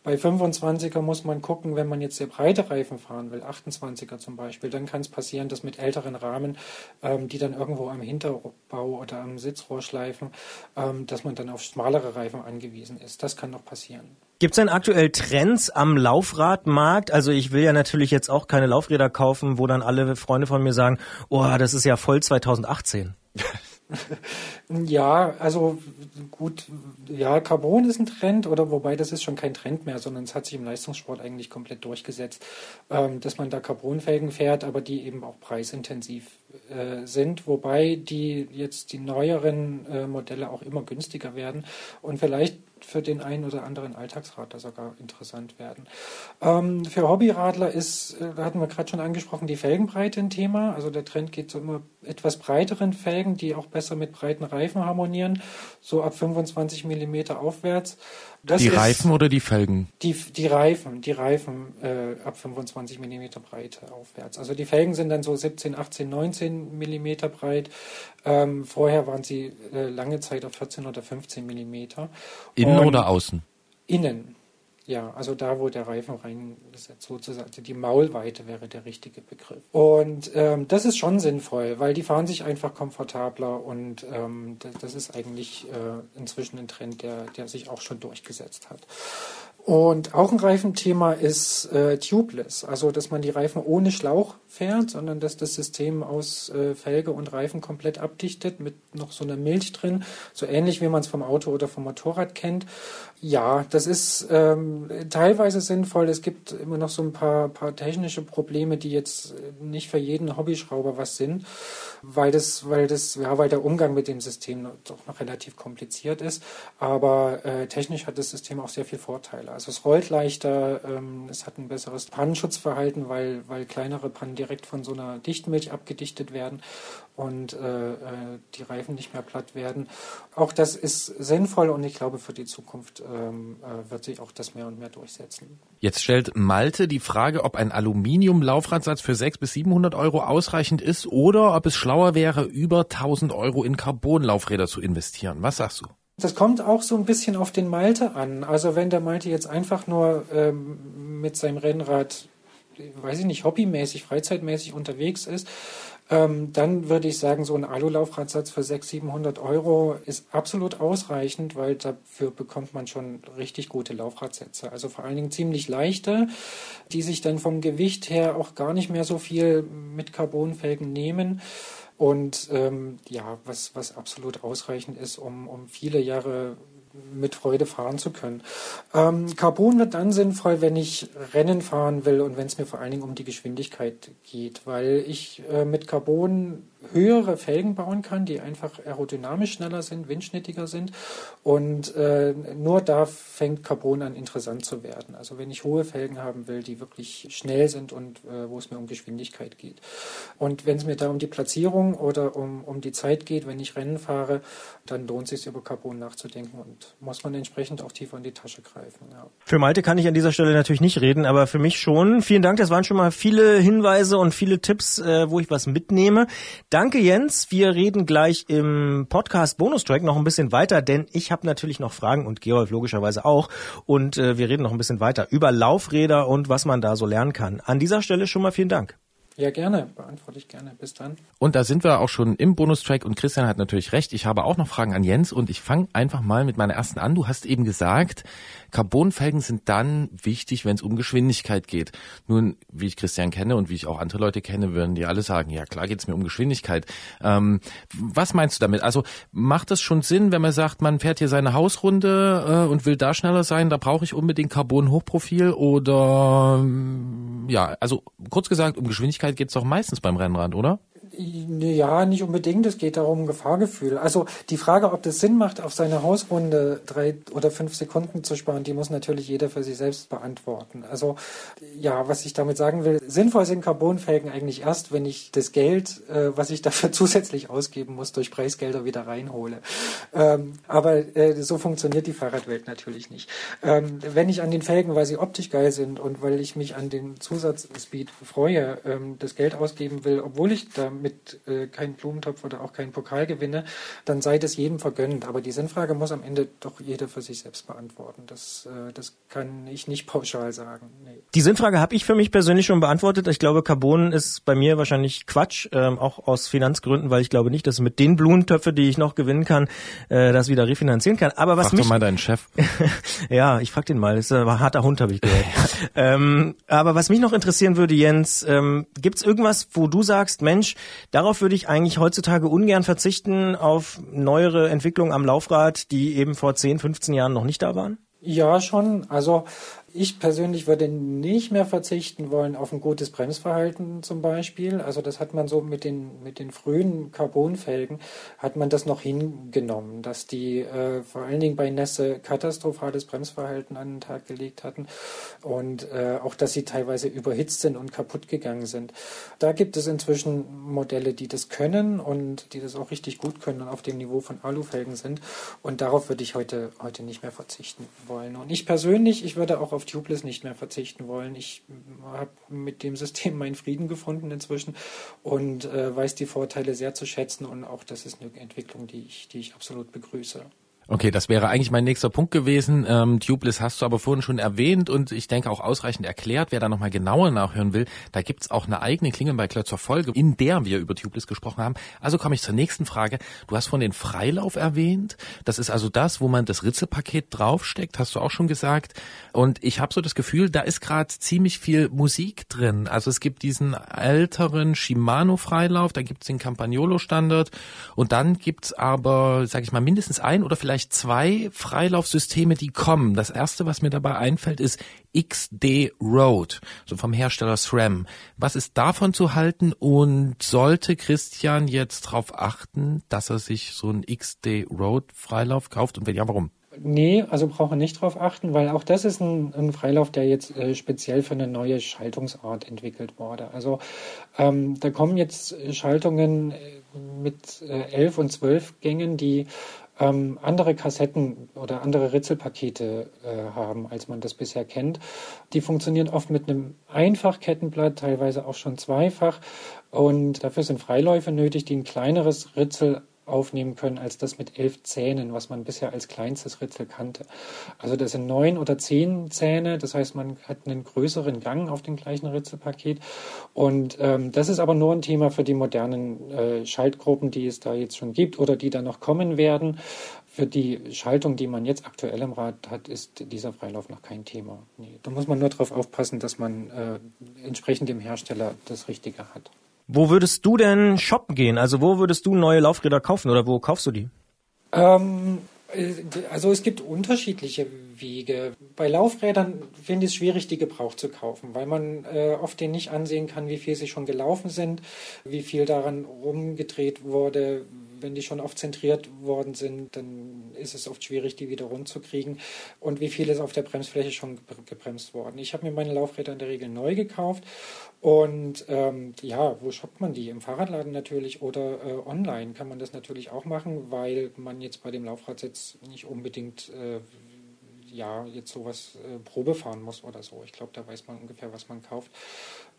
Bei 25er muss man gucken, wenn man jetzt sehr breite Reifen fahren will, 28er zum Beispiel, dann kann es passieren, dass mit älteren Rahmen, ähm, die dann irgendwo am Hinterbau oder am Sitzrohr schleifen, ähm, dass man dann auf schmalere Reifen angewiesen ist das kann noch passieren. Gibt es denn aktuell Trends am Laufradmarkt? Also ich will ja natürlich jetzt auch keine Laufräder kaufen, wo dann alle Freunde von mir sagen, oh, das ist ja voll 2018. ja, also gut, ja, Carbon ist ein Trend, oder wobei das ist schon kein Trend mehr, sondern es hat sich im Leistungssport eigentlich komplett durchgesetzt, ähm, dass man da Carbonfelgen fährt, aber die eben auch preisintensiv äh, sind, wobei die jetzt die neueren äh, Modelle auch immer günstiger werden. Und vielleicht für den einen oder anderen Alltagsradler sogar interessant werden. Ähm, für Hobbyradler ist, äh, hatten wir gerade schon angesprochen, die Felgenbreite ein Thema. Also der Trend geht zu immer etwas breiteren Felgen, die auch besser mit breiten Reifen harmonieren, so ab 25 Millimeter aufwärts. Das die Reifen oder die Felgen? Die, die Reifen, die Reifen äh, ab 25 Millimeter Breite aufwärts. Also die Felgen sind dann so 17, 18, 19 Millimeter breit. Ähm, vorher waren sie äh, lange Zeit auf 14 oder 15 Millimeter. Innen oder außen? Innen. Ja, also da, wo der Reifen reingesetzt, sozusagen, die Maulweite wäre der richtige Begriff. Und ähm, das ist schon sinnvoll, weil die fahren sich einfach komfortabler und ähm, das, das, ist eigentlich äh, inzwischen ein Trend, der, der sich auch schon durchgesetzt hat. Und auch ein Reifenthema ist äh, tubeless, also dass man die Reifen ohne Schlauch fährt, sondern dass das System aus äh, Felge und Reifen komplett abdichtet mit noch so einer Milch drin, so ähnlich wie man es vom Auto oder vom Motorrad kennt. Ja, das ist ähm, teilweise sinnvoll. Es gibt immer noch so ein paar, paar technische Probleme, die jetzt nicht für jeden Hobbyschrauber was sind, weil das, weil das, ja, weil der Umgang mit dem System doch noch relativ kompliziert ist. Aber äh, technisch hat das System auch sehr viel Vorteile. Also es rollt leichter, ähm, es hat ein besseres Pannenschutzverhalten, weil, weil kleinere Pannen direkt von so einer Dichtmilch abgedichtet werden und äh, äh, die Reifen nicht mehr platt werden. Auch das ist sinnvoll und ich glaube, für die Zukunft ähm, äh, wird sich auch das mehr und mehr durchsetzen. Jetzt stellt Malte die Frage, ob ein Aluminium-Laufradsatz für 600 bis 700 Euro ausreichend ist oder ob es schlauer wäre, über 1000 Euro in Carbon-Laufräder zu investieren. Was sagst du? Das kommt auch so ein bisschen auf den Malte an. Also wenn der Malte jetzt einfach nur ähm, mit seinem Rennrad, weiß ich nicht, hobbymäßig, freizeitmäßig unterwegs ist, ähm, dann würde ich sagen, so ein Alulaufradsatz für 600, 700 Euro ist absolut ausreichend, weil dafür bekommt man schon richtig gute Laufradsätze. Also vor allen Dingen ziemlich leichte, die sich dann vom Gewicht her auch gar nicht mehr so viel mit Carbonfelgen nehmen. Und ähm, ja, was, was absolut ausreichend ist, um, um viele Jahre mit Freude fahren zu können. Ähm, Carbon wird dann sinnvoll, wenn ich Rennen fahren will und wenn es mir vor allen Dingen um die Geschwindigkeit geht, weil ich äh, mit Carbon höhere Felgen bauen kann, die einfach aerodynamisch schneller sind, windschnittiger sind. Und äh, nur da fängt Carbon an interessant zu werden. Also wenn ich hohe Felgen haben will, die wirklich schnell sind und äh, wo es mir um Geschwindigkeit geht. Und wenn es mir da um die Platzierung oder um, um die Zeit geht, wenn ich Rennen fahre, dann lohnt es sich über Carbon nachzudenken und muss man entsprechend auch tiefer in die Tasche greifen. Ja. Für Malte kann ich an dieser Stelle natürlich nicht reden, aber für mich schon. Vielen Dank, das waren schon mal viele Hinweise und viele Tipps, äh, wo ich was mitnehme. Danke Jens, wir reden gleich im Podcast Bonustrack noch ein bisschen weiter, denn ich habe natürlich noch Fragen und Georg logischerweise auch und äh, wir reden noch ein bisschen weiter über Laufräder und was man da so lernen kann. An dieser Stelle schon mal vielen Dank. Ja, gerne. Beantworte ich gerne. Bis dann. Und da sind wir auch schon im Bonustrack und Christian hat natürlich recht. Ich habe auch noch Fragen an Jens und ich fange einfach mal mit meiner ersten an. Du hast eben gesagt, Carbonfelgen sind dann wichtig, wenn es um Geschwindigkeit geht. Nun, wie ich Christian kenne und wie ich auch andere Leute kenne, würden die alle sagen, ja klar geht es mir um Geschwindigkeit. Ähm, was meinst du damit? Also macht es schon Sinn, wenn man sagt, man fährt hier seine Hausrunde äh, und will da schneller sein, da brauche ich unbedingt Carbon-Hochprofil oder ähm, ja, also kurz gesagt, um Geschwindigkeit Geschwindigkeit geht es doch meistens beim Rennrad, oder? Ja, nicht unbedingt. Es geht darum, Gefahrgefühl. Also die Frage, ob das Sinn macht, auf seine Hausrunde drei oder fünf Sekunden zu sparen, die muss natürlich jeder für sich selbst beantworten. Also ja, was ich damit sagen will, sinnvoll sind Carbonfelgen eigentlich erst, wenn ich das Geld, äh, was ich dafür zusätzlich ausgeben muss, durch Preisgelder wieder reinhole. Ähm, aber äh, so funktioniert die Fahrradwelt natürlich nicht. Ähm, wenn ich an den Felgen, weil sie optisch geil sind und weil ich mich an den Zusatzspeed freue, ähm, das Geld ausgeben will, obwohl ich damit mit äh, keinem Blumentopf oder auch keinen Pokal gewinne, dann sei das jedem vergönnt. Aber die Sinnfrage muss am Ende doch jeder für sich selbst beantworten. Das, äh, das kann ich nicht pauschal sagen. Nee. Die Sinnfrage habe ich für mich persönlich schon beantwortet. Ich glaube, Carbon ist bei mir wahrscheinlich Quatsch, ähm, auch aus Finanzgründen, weil ich glaube nicht, dass mit den Blumentöpfe, die ich noch gewinnen kann, äh, das wieder refinanzieren kann. Aber was frag mich doch mal deinen Chef. ja, ich frag den mal. Das ist ein harter Hund, habe ich gehört. ähm, aber was mich noch interessieren würde, Jens, ähm, gibt es irgendwas, wo du sagst, Mensch, Darauf würde ich eigentlich heutzutage ungern verzichten, auf neuere Entwicklungen am Laufrad, die eben vor 10, 15 Jahren noch nicht da waren? Ja, schon. Also ich persönlich würde nicht mehr verzichten wollen auf ein gutes Bremsverhalten zum Beispiel. Also das hat man so mit den, mit den frühen Carbonfelgen, hat man das noch hingenommen, dass die äh, vor allen Dingen bei Nässe katastrophales Bremsverhalten an den Tag gelegt hatten und äh, auch, dass sie teilweise überhitzt sind und kaputt gegangen sind. Da gibt es inzwischen Modelle, die das können und die das auch richtig gut können und auf dem Niveau von Alufelgen sind. Und darauf würde ich heute, heute nicht mehr verzichten wollen. Und ich persönlich, ich würde auch auf Tubeless nicht mehr verzichten wollen. Ich habe mit dem System meinen Frieden gefunden inzwischen und äh, weiß die Vorteile sehr zu schätzen und auch das ist eine Entwicklung, die ich, die ich absolut begrüße. Okay, das wäre eigentlich mein nächster Punkt gewesen. Ähm, Tubeless hast du aber vorhin schon erwähnt und ich denke auch ausreichend erklärt. Wer da nochmal genauer nachhören will, da gibt's auch eine eigene Klingen bei Klötzer Folge, in der wir über Tubeless gesprochen haben. Also komme ich zur nächsten Frage. Du hast von den Freilauf erwähnt. Das ist also das, wo man das Ritzelpaket draufsteckt, hast du auch schon gesagt. Und ich habe so das Gefühl, da ist gerade ziemlich viel Musik drin. Also es gibt diesen älteren Shimano-Freilauf, da gibt's den Campagnolo-Standard und dann gibt's aber, sage ich mal, mindestens ein oder vielleicht vielleicht zwei Freilaufsysteme, die kommen. Das erste, was mir dabei einfällt, ist XD Road, so vom Hersteller SRAM. Was ist davon zu halten und sollte Christian jetzt darauf achten, dass er sich so einen XD Road Freilauf kauft und wenn ja, warum? Nee, also brauche nicht drauf achten, weil auch das ist ein, ein Freilauf, der jetzt äh, speziell für eine neue Schaltungsart entwickelt wurde. Also ähm, da kommen jetzt Schaltungen äh, mit äh, elf und zwölf Gängen, die ähm, andere Kassetten oder andere Ritzelpakete äh, haben, als man das bisher kennt. Die funktionieren oft mit einem Einfachkettenblatt, teilweise auch schon zweifach. Und dafür sind Freiläufe nötig, die ein kleineres Ritzel aufnehmen können als das mit elf Zähnen, was man bisher als kleinstes Ritzel kannte. Also das sind neun oder zehn Zähne, das heißt, man hat einen größeren Gang auf dem gleichen Ritzelpaket. Und ähm, das ist aber nur ein Thema für die modernen äh, Schaltgruppen, die es da jetzt schon gibt oder die da noch kommen werden. Für die Schaltung, die man jetzt aktuell im Rad hat, ist dieser Freilauf noch kein Thema. Nee, da muss man nur darauf aufpassen, dass man äh, entsprechend dem Hersteller das Richtige hat. Wo würdest du denn shoppen gehen? Also wo würdest du neue Laufräder kaufen oder wo kaufst du die? Ähm, äh, also es gibt unterschiedliche Wege. Bei Laufrädern finde ich es schwierig, die gebraucht zu kaufen, weil man äh, oft den nicht ansehen kann, wie viel sie schon gelaufen sind, wie viel daran rumgedreht wurde. Wenn die schon oft zentriert worden sind, dann ist es oft schwierig, die wieder rund zu kriegen. Und wie viel ist auf der Bremsfläche schon gebremst worden. Ich habe mir meine Laufräder in der Regel neu gekauft und ähm, ja, wo shoppt man die? Im Fahrradladen natürlich oder äh, online kann man das natürlich auch machen, weil man jetzt bei dem Laufrad jetzt nicht unbedingt äh, ja jetzt sowas äh, Probe fahren muss oder so. Ich glaube, da weiß man ungefähr, was man kauft,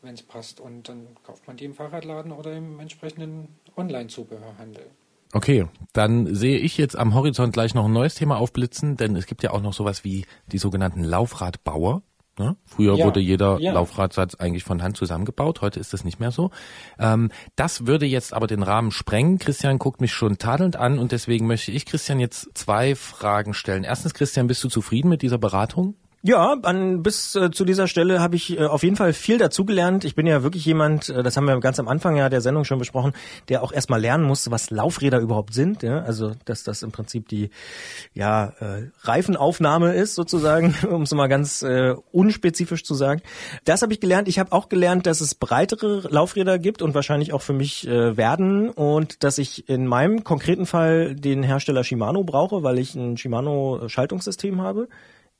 wenn es passt. Und dann kauft man die im Fahrradladen oder im entsprechenden Online-Zubehörhandel. Okay, dann sehe ich jetzt am Horizont gleich noch ein neues Thema aufblitzen, denn es gibt ja auch noch sowas wie die sogenannten Laufradbauer. Ne? Früher ja, wurde jeder ja. Laufradsatz eigentlich von Hand zusammengebaut, heute ist das nicht mehr so. Ähm, das würde jetzt aber den Rahmen sprengen. Christian guckt mich schon tadelnd an und deswegen möchte ich Christian jetzt zwei Fragen stellen. Erstens, Christian, bist du zufrieden mit dieser Beratung? Ja, an, bis äh, zu dieser Stelle habe ich äh, auf jeden Fall viel dazugelernt. Ich bin ja wirklich jemand, äh, das haben wir ganz am Anfang ja der Sendung schon besprochen, der auch erstmal lernen musste, was Laufräder überhaupt sind. Ja? Also dass das im Prinzip die ja, äh, Reifenaufnahme ist sozusagen, um es mal ganz äh, unspezifisch zu sagen. Das habe ich gelernt. Ich habe auch gelernt, dass es breitere Laufräder gibt und wahrscheinlich auch für mich äh, werden und dass ich in meinem konkreten Fall den Hersteller Shimano brauche, weil ich ein Shimano Schaltungssystem habe.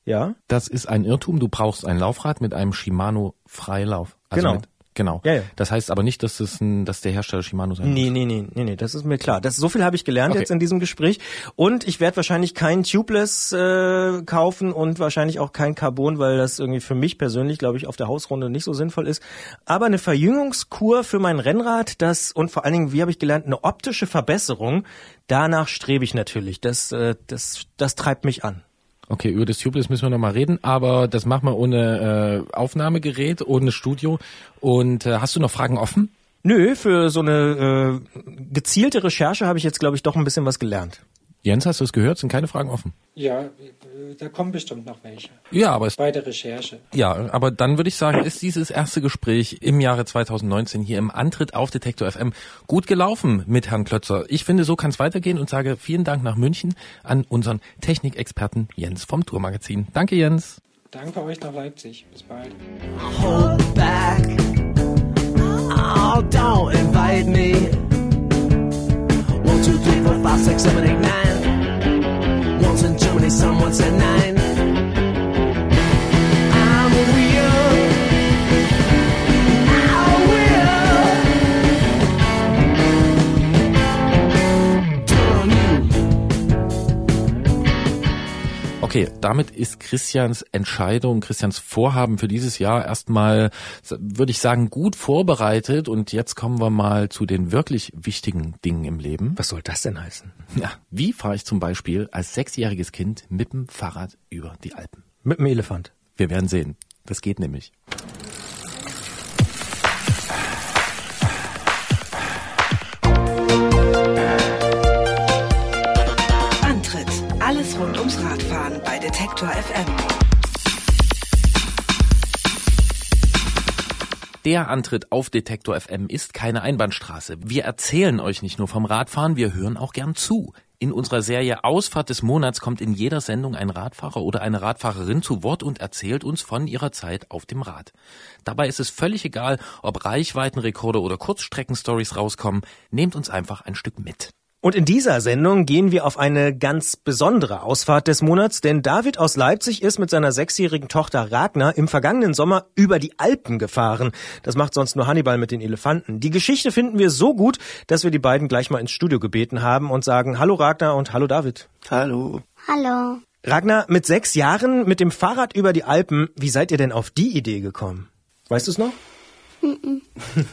Ja. Das ist ein Irrtum. Du brauchst ein Laufrad mit einem Shimano Freilauf. Also genau. Mit, genau. Ja, ja. Das heißt aber nicht, dass es ein, dass der Hersteller Shimano sein nee, muss. Nee, nee, nee, nee, das ist mir klar. Das so viel habe ich gelernt okay. jetzt in diesem Gespräch und ich werde wahrscheinlich kein Tubeless äh, kaufen und wahrscheinlich auch kein Carbon, weil das irgendwie für mich persönlich, glaube ich, auf der Hausrunde nicht so sinnvoll ist, aber eine Verjüngungskur für mein Rennrad, das und vor allen Dingen, wie habe ich gelernt, eine optische Verbesserung, danach strebe ich natürlich. Das äh, das das treibt mich an. Okay, über das Tubeless müssen wir nochmal reden, aber das machen wir ohne äh, Aufnahmegerät, ohne Studio. Und äh, hast du noch Fragen offen? Nö, für so eine äh, gezielte Recherche habe ich jetzt, glaube ich, doch ein bisschen was gelernt. Jens, hast du es gehört? Sind keine Fragen offen? Ja, da kommen bestimmt noch welche. Ja, aber es, bei der Recherche. Ja, aber dann würde ich sagen, ist dieses erste Gespräch im Jahre 2019 hier im Antritt auf Detektor FM gut gelaufen mit Herrn Klötzer. Ich finde, so kann es weitergehen und sage vielen Dank nach München an unseren Technikexperten Jens vom Tourmagazin. Danke, Jens. Danke euch nach Leipzig. Bis bald. Hold back. Oh, don't invite me. One, two, three, four, five, six, seven, eight, nine. and Germany, someone said nine. Okay, damit ist Christians Entscheidung, Christians Vorhaben für dieses Jahr erstmal, würde ich sagen, gut vorbereitet. Und jetzt kommen wir mal zu den wirklich wichtigen Dingen im Leben. Was soll das denn heißen? Ja, wie fahre ich zum Beispiel als sechsjähriges Kind mit dem Fahrrad über die Alpen? Mit dem Elefant. Wir werden sehen. Das geht nämlich. Antritt: Alles rund ums bei Detektor FM. Der Antritt auf Detektor FM ist keine Einbahnstraße. Wir erzählen euch nicht nur vom Radfahren, wir hören auch gern zu. In unserer Serie Ausfahrt des Monats kommt in jeder Sendung ein Radfahrer oder eine Radfahrerin zu Wort und erzählt uns von ihrer Zeit auf dem Rad. Dabei ist es völlig egal, ob Reichweitenrekorde oder Kurzstreckenstories rauskommen. Nehmt uns einfach ein Stück mit. Und in dieser Sendung gehen wir auf eine ganz besondere Ausfahrt des Monats, denn David aus Leipzig ist mit seiner sechsjährigen Tochter Ragnar im vergangenen Sommer über die Alpen gefahren. Das macht sonst nur Hannibal mit den Elefanten. Die Geschichte finden wir so gut, dass wir die beiden gleich mal ins Studio gebeten haben und sagen Hallo Ragnar und Hallo David. Hallo. Hallo. Ragnar, mit sechs Jahren mit dem Fahrrad über die Alpen, wie seid ihr denn auf die Idee gekommen? Weißt du es noch? Mhm.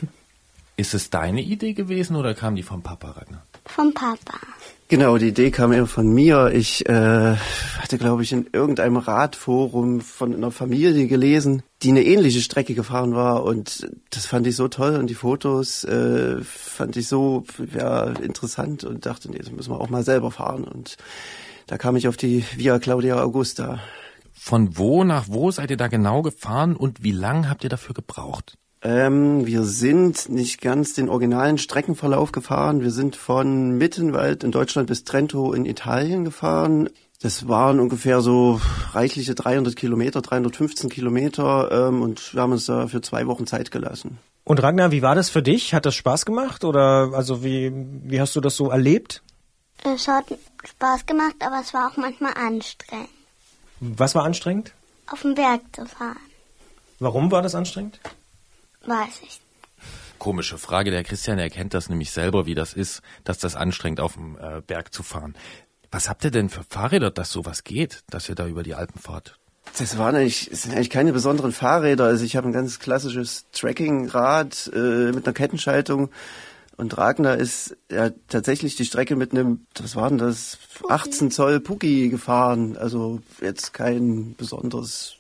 Ist es deine Idee gewesen oder kam die vom Papa, Ragnar? Vom Papa. Genau, die Idee kam eher von mir. Ich äh, hatte, glaube ich, in irgendeinem Radforum von einer Familie gelesen, die eine ähnliche Strecke gefahren war und das fand ich so toll und die Fotos äh, fand ich so ja, interessant und dachte, nee, das müssen wir auch mal selber fahren und da kam ich auf die Via Claudia Augusta. Von wo nach wo seid ihr da genau gefahren und wie lang habt ihr dafür gebraucht? Ähm, wir sind nicht ganz den originalen Streckenverlauf gefahren. Wir sind von Mittenwald in Deutschland bis Trento in Italien gefahren. Das waren ungefähr so reichliche 300 Kilometer, 315 Kilometer ähm, und wir haben uns da für zwei Wochen Zeit gelassen. Und Ragnar, wie war das für dich? Hat das Spaß gemacht oder also wie, wie hast du das so erlebt? Es hat Spaß gemacht, aber es war auch manchmal anstrengend, Was war anstrengend? auf den Berg zu fahren. Warum war das anstrengend? Weiß ich. Komische Frage. Der Christian erkennt das nämlich selber, wie das ist, dass das anstrengend auf dem äh, Berg zu fahren. Was habt ihr denn für Fahrräder, dass sowas geht, dass ihr da über die Alpen fahrt? Das waren eigentlich, es sind eigentlich keine besonderen Fahrräder. Also ich habe ein ganz klassisches Trekkingrad äh, mit einer Kettenschaltung. Und Ragnar ist ja tatsächlich die Strecke mit einem, was war denn das, 18 Zoll Pucki gefahren. Also jetzt kein besonderes,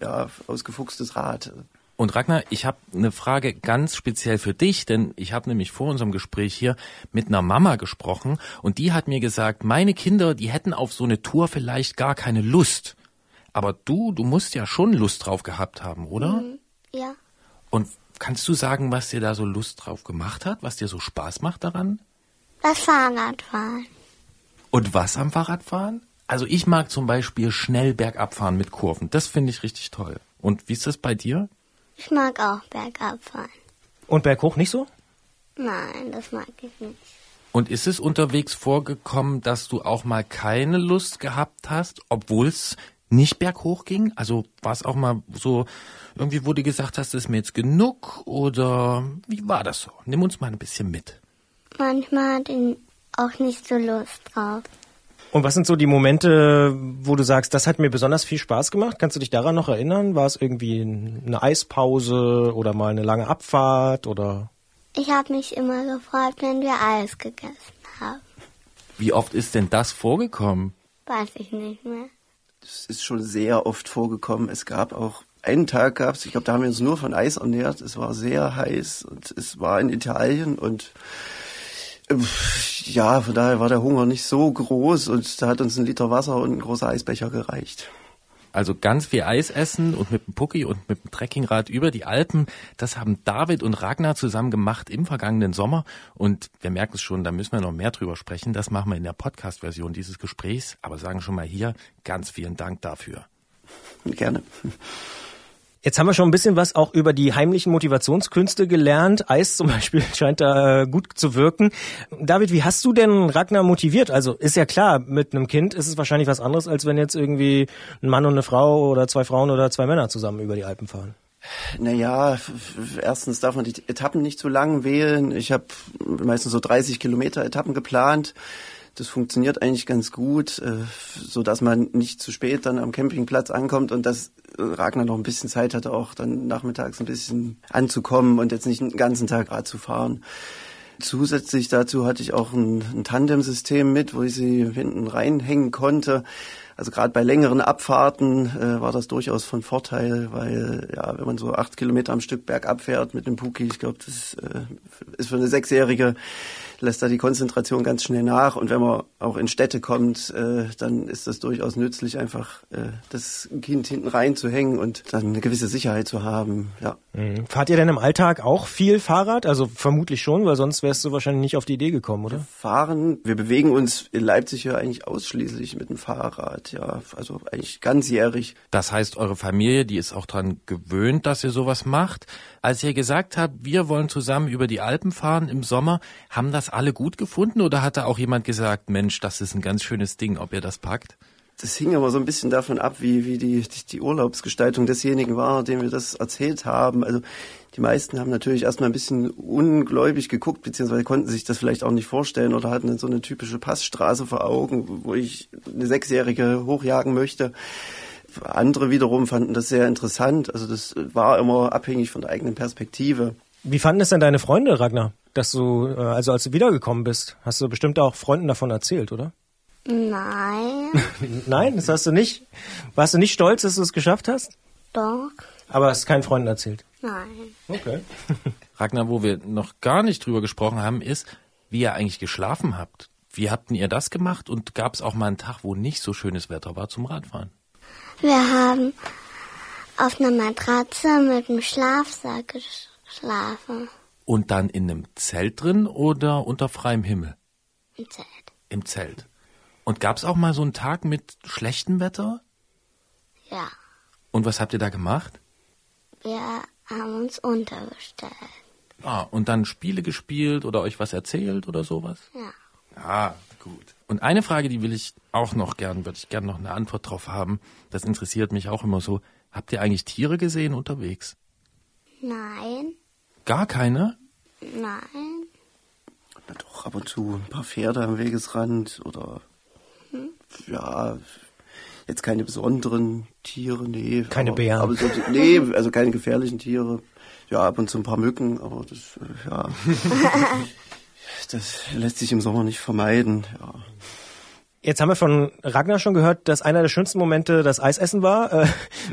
ja, ausgefuchstes Rad. Und Ragnar, ich habe eine Frage ganz speziell für dich, denn ich habe nämlich vor unserem Gespräch hier mit einer Mama gesprochen und die hat mir gesagt, meine Kinder, die hätten auf so eine Tour vielleicht gar keine Lust. Aber du, du musst ja schon Lust drauf gehabt haben, oder? Mhm. Ja. Und kannst du sagen, was dir da so Lust drauf gemacht hat, was dir so Spaß macht daran? Das Fahrradfahren. Und was am Fahrradfahren? Also ich mag zum Beispiel schnell bergab fahren mit Kurven. Das finde ich richtig toll. Und wie ist das bei dir? Ich mag auch bergab fahren. Und berghoch nicht so? Nein, das mag ich nicht. Und ist es unterwegs vorgekommen, dass du auch mal keine Lust gehabt hast, obwohl es nicht berghoch ging? Also war es auch mal so, irgendwie wo du gesagt hast, das ist mir jetzt genug oder wie war das so? Nimm uns mal ein bisschen mit. Manchmal hat ich auch nicht so Lust drauf. Und was sind so die Momente, wo du sagst, das hat mir besonders viel Spaß gemacht? Kannst du dich daran noch erinnern? War es irgendwie eine Eispause oder mal eine lange Abfahrt oder? Ich habe mich immer gefreut, wenn wir Eis gegessen haben. Wie oft ist denn das vorgekommen? Weiß ich nicht mehr. Das ist schon sehr oft vorgekommen. Es gab auch einen Tag gab es, ich glaube, da haben wir uns nur von Eis ernährt. Es war sehr heiß und es war in Italien und ja, von daher war der Hunger nicht so groß und da hat uns ein Liter Wasser und ein großer Eisbecher gereicht. Also ganz viel Eis essen und mit dem Pucki und mit dem Trekkingrad über die Alpen, das haben David und Ragnar zusammen gemacht im vergangenen Sommer. Und wir merken es schon, da müssen wir noch mehr drüber sprechen. Das machen wir in der Podcast-Version dieses Gesprächs. Aber sagen schon mal hier ganz vielen Dank dafür. Gerne. Jetzt haben wir schon ein bisschen was auch über die heimlichen Motivationskünste gelernt. Eis zum Beispiel scheint da äh, gut zu wirken. David, wie hast du denn Ragnar motiviert? Also ist ja klar, mit einem Kind ist es wahrscheinlich was anderes, als wenn jetzt irgendwie ein Mann und eine Frau oder zwei Frauen oder zwei Männer zusammen über die Alpen fahren. Naja, erstens darf man die Etappen nicht zu lang wählen. Ich habe meistens so 30 Kilometer Etappen geplant. Das funktioniert eigentlich ganz gut, äh, so dass man nicht zu spät dann am Campingplatz ankommt und dass Ragnar noch ein bisschen Zeit hatte, auch dann nachmittags ein bisschen anzukommen und jetzt nicht den ganzen Tag Rad zu fahren. Zusätzlich dazu hatte ich auch ein, ein Tandemsystem mit, wo ich sie hinten reinhängen konnte. Also gerade bei längeren Abfahrten äh, war das durchaus von Vorteil, weil ja, wenn man so acht Kilometer am Stück bergab fährt mit dem Puki, ich glaube, das äh, ist für eine Sechsjährige lässt da die Konzentration ganz schnell nach. Und wenn man auch in Städte kommt, äh, dann ist das durchaus nützlich, einfach äh, das Kind hinten reinzuhängen und dann eine gewisse Sicherheit zu haben. Ja. Mhm. Fahrt ihr denn im Alltag auch viel Fahrrad? Also vermutlich schon, weil sonst wärst du wahrscheinlich nicht auf die Idee gekommen, oder? Wir fahren, wir bewegen uns in Leipzig ja eigentlich ausschließlich mit dem Fahrrad. Ja, also eigentlich ganzjährig. Das heißt, eure Familie, die ist auch dran gewöhnt, dass ihr sowas macht. Als ihr gesagt habt, wir wollen zusammen über die Alpen fahren im Sommer, haben das alle gut gefunden oder hat da auch jemand gesagt, Mensch, das ist ein ganz schönes Ding, ob ihr das packt? Das hing aber so ein bisschen davon ab, wie, wie die, die, Urlaubsgestaltung desjenigen war, dem wir das erzählt haben. Also die meisten haben natürlich erstmal ein bisschen ungläubig geguckt, beziehungsweise konnten sich das vielleicht auch nicht vorstellen oder hatten dann so eine typische Passstraße vor Augen, wo ich eine Sechsjährige hochjagen möchte. Andere wiederum fanden das sehr interessant. Also das war immer abhängig von der eigenen Perspektive. Wie fanden es denn deine Freunde, Ragnar, dass du, äh, also als du wiedergekommen bist, hast du bestimmt auch Freunden davon erzählt, oder? Nein, Nein, das hast du nicht. Warst du nicht stolz, dass du es geschafft hast? doch, Aber hast keinen Freunden erzählt. nein. Okay. Ragnar, wo wir noch gar nicht drüber gesprochen haben, ist, wie ihr eigentlich geschlafen habt. Wie habt ihr das gemacht und gab es auch mal einen Tag, wo nicht so schönes Wetter war zum Radfahren? Wir haben auf einer Matratze mit einem Schlafsack geschlafen. Und dann in einem Zelt drin oder unter freiem Himmel? Im Zelt. Im Zelt. Und gab es auch mal so einen Tag mit schlechtem Wetter? Ja, Und was habt ihr da gemacht? wir haben uns untergestellt. Ah, und dann Spiele gespielt oder euch was erzählt oder sowas? Ja. Ah, gut. Und eine Frage, die will ich auch noch gern, würde ich gern noch eine Antwort drauf haben. Das interessiert mich auch immer so. Habt ihr eigentlich Tiere gesehen unterwegs? Nein, Gar keine? nein, Na doch, ab und zu ein paar Pferde am Wegesrand oder Hm? ja, jetzt keine besonderen Tiere, nee. Keine aber, Bären. Aber so, nee, also keine gefährlichen Tiere. Ja, ab und zu ein paar Mücken, aber das, äh, ja. das lässt sich im Sommer nicht vermeiden, ja. Jetzt haben wir von Ragnar schon gehört, dass einer der schönsten Momente das Eisessen war. Äh,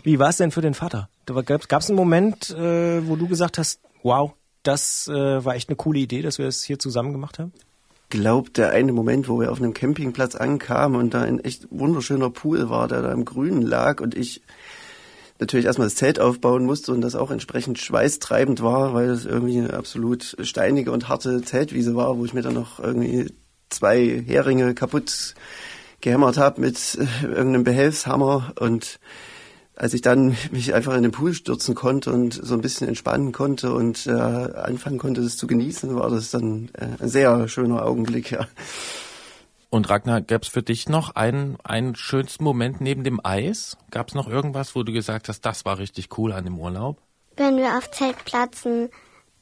wie war es denn für den Vater? Gab es einen Moment, äh, wo du gesagt hast, wow, das äh, war echt eine coole Idee, dass wir das hier zusammen gemacht haben? Glaubt der eine Moment, wo wir auf einem Campingplatz ankamen und da ein echt wunderschöner Pool war, der da im Grünen lag und ich natürlich erstmal das Zelt aufbauen musste und das auch entsprechend schweißtreibend war, weil es irgendwie eine absolut steinige und harte Zeltwiese war, wo ich mir dann noch irgendwie zwei Heringe kaputt gehämmert habe mit äh, irgendeinem Behelfshammer und als ich dann mich einfach in den Pool stürzen konnte und so ein bisschen entspannen konnte und äh, anfangen konnte, das zu genießen, war das dann äh, ein sehr schöner Augenblick, ja. Und Ragnar, gäbe es für dich noch einen, einen schönsten Moment neben dem Eis? Gab es noch irgendwas, wo du gesagt hast, das war richtig cool an dem Urlaub? wenn wir auf Zeltplätzen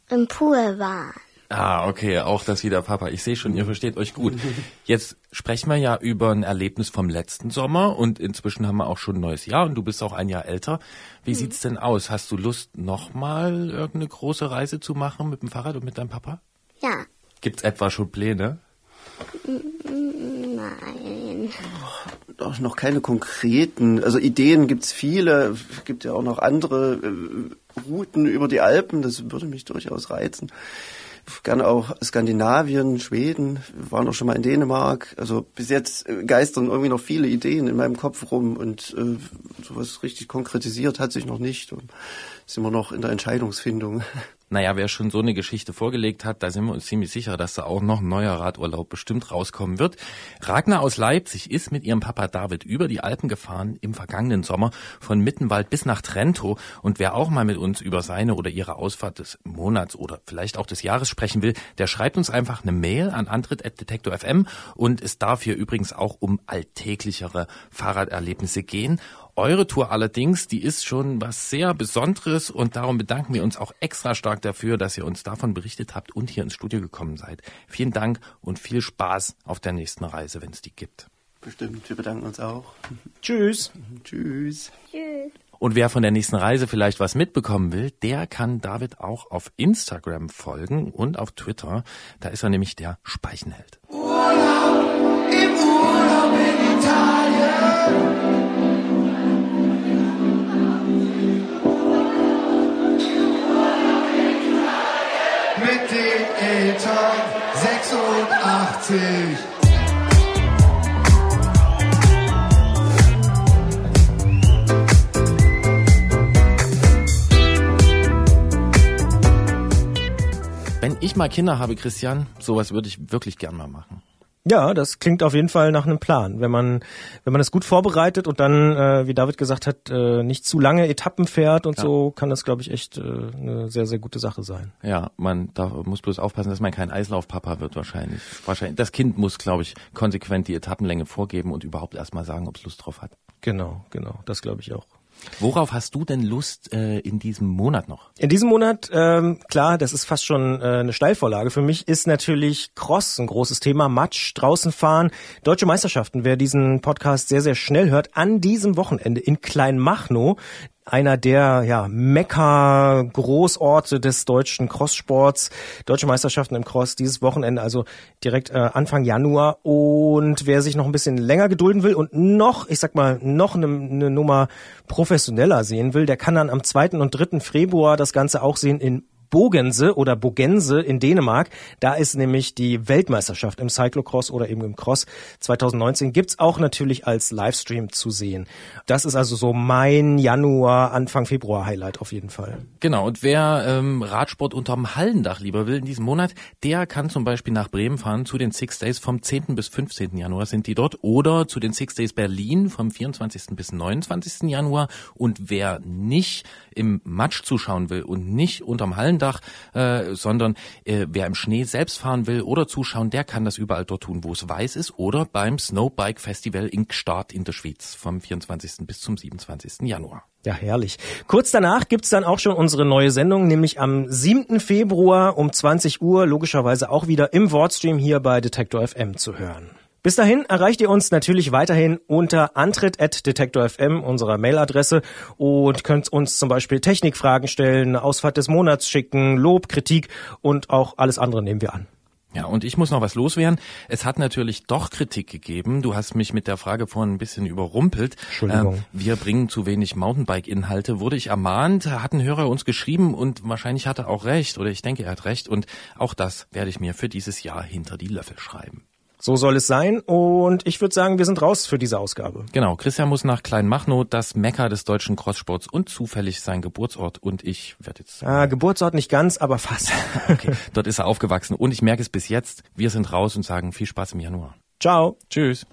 im Pool waren. Ah, okay, auch das wieder, Papa. Ich sehe schon, ihr versteht euch gut. Jetzt sprechen wir ja über ein Erlebnis vom letzten Sommer und inzwischen haben wir auch schon ein neues Jahr und du bist auch ein Jahr älter. Wie sieht's denn aus? Hast du Lust, nochmal irgendeine große Reise zu machen mit dem Fahrrad und mit deinem Papa? Ja, Gibt's etwa schon Pläne? nein. Doch noch keine konkreten, also Ideen gibt's viele, es gibt ja auch noch andere äh, Routen über die Alpen, das würde mich durchaus reizen. Gerne auch Skandinavien, Schweden, wir waren auch schon mal in Dänemark. Also bis jetzt äh, geistern irgendwie noch viele Ideen in meinem Kopf rum und äh, sowas richtig konkretisiert hat sich noch nicht. Und sind wir noch in der Entscheidungsfindung. Naja, wer schon so eine Geschichte vorgelegt hat, da sind wir uns ziemlich sicher, dass da auch noch ein neuer Radurlaub bestimmt rauskommen wird. Ragnar aus Leipzig ist mit ihrem Papa David über die Alpen gefahren im vergangenen Sommer von Mittenwald bis nach Trento. Und wer auch mal mit uns über seine oder ihre Ausfahrt des Monats oder vielleicht auch des Jahres sprechen will, der schreibt uns einfach eine Mail an antritt.detektor.fm und es darf hier übrigens auch um alltäglichere Fahrraderlebnisse gehen. Eure Tour allerdings, die ist schon was sehr Besonderes und darum bedanken wir uns auch extra stark dafür, dass ihr uns davon berichtet habt und hier ins Studio gekommen seid. Vielen Dank und viel Spaß auf der nächsten Reise, wenn es die gibt. Bestimmt, wir bedanken uns auch. Tschüss. Tschüss. Tschüss. Und wer von der nächsten Reise vielleicht was mitbekommen will, der kann David auch auf Instagram folgen und auf Twitter. Da ist er nämlich der Speichenheld. Im Urlaub in Italien. Eltern 86. Wenn ich mal Kinder habe, Christian, sowas würde ich wirklich gern mal machen. Ja, das klingt auf jeden Fall nach einem Plan. Wenn man, wenn man es gut vorbereitet und dann, äh, wie David gesagt hat, äh, nicht zu lange Etappen fährt und Ja. so, kann das, glaube ich, echt äh, eine sehr, sehr gute Sache sein. Ja, man da muss bloß aufpassen, dass man kein Eislaufpapa wird wahrscheinlich. Wahrscheinlich. Das Kind muss, glaube ich, konsequent die Etappenlänge vorgeben und überhaupt erstmal sagen, ob es Lust drauf hat. Genau, genau, das glaube ich auch. Worauf hast du denn Lust äh, in diesem Monat noch? In diesem Monat, ähm, klar, das ist fast schon äh, eine Steilvorlage für mich, ist natürlich Cross ein großes Thema. Matsch, draußen fahren, deutsche Meisterschaften. Wer diesen Podcast sehr, sehr schnell hört, an diesem Wochenende in Kleinmachnow, einer der ja, Mekka-Großorte des deutschen Crosssports. Deutsche Meisterschaften im Cross dieses Wochenende, also direkt äh, Anfang Januar. Und wer sich noch ein bisschen länger gedulden will und noch, ich sag mal, noch eine, eine Nummer professioneller sehen will, der kann dann am 2. und 3. Februar das Ganze auch sehen in Bogense oder Bogense in Dänemark. Da ist nämlich die Weltmeisterschaft im Cyclocross oder eben im Cross 2019. Gibt's auch natürlich als Livestream zu sehen. Das ist also so mein Januar, Anfang Februar Highlight auf jeden Fall. Genau, und wer ähm, Radsport unterm Hallendach lieber will in diesem Monat, der kann zum Beispiel nach Bremen fahren zu den Six Days vom 10. bis 15. Januar sind die dort oder zu den Six Days Berlin vom 24. bis 29. Januar. Und wer nicht im Matsch zuschauen will und nicht unterm Hallendach, äh, sondern äh, wer im Schnee selbst fahren will oder zuschauen, der kann das überall dort tun, wo es weiß ist oder beim Snowbike Festival in Gstaad in der Schweiz vom 24. bis zum 27. Januar. Ja, herrlich. Kurz danach gibt's dann auch schon unsere neue Sendung, nämlich am 7. Februar um 20 Uhr, logischerweise auch wieder im Wordstream hier bei Detektor FM zu hören. Bis dahin erreicht ihr uns natürlich weiterhin unter antritt.detektor.fm, unserer Mailadresse, und könnt uns zum Beispiel Technikfragen stellen, Ausfahrt des Monats schicken, Lob, Kritik und auch alles andere nehmen wir an. Ja, und ich muss noch was loswerden. Es hat natürlich doch Kritik gegeben. Du hast mich mit der Frage vorhin ein bisschen überrumpelt. Entschuldigung. Ähm, wir bringen zu wenig Mountainbike-Inhalte. Wurde ich ermahnt, hat ein Hörer uns geschrieben und wahrscheinlich hat er auch recht oder ich denke, er hat recht. Und auch das werde ich mir für dieses Jahr hinter die Löffel schreiben. So soll es sein und ich würde sagen, wir sind raus für diese Ausgabe. Genau, Christian muss nach Kleinmachnow, das Mekka des deutschen Crosssports und zufällig sein Geburtsort. Und ich werde jetzt... Ah, Geburtsort nicht ganz, aber fast. Okay, dort ist er aufgewachsen und ich merke es bis jetzt. Wir sind raus und sagen viel Spaß im Januar. Ciao. Tschüss.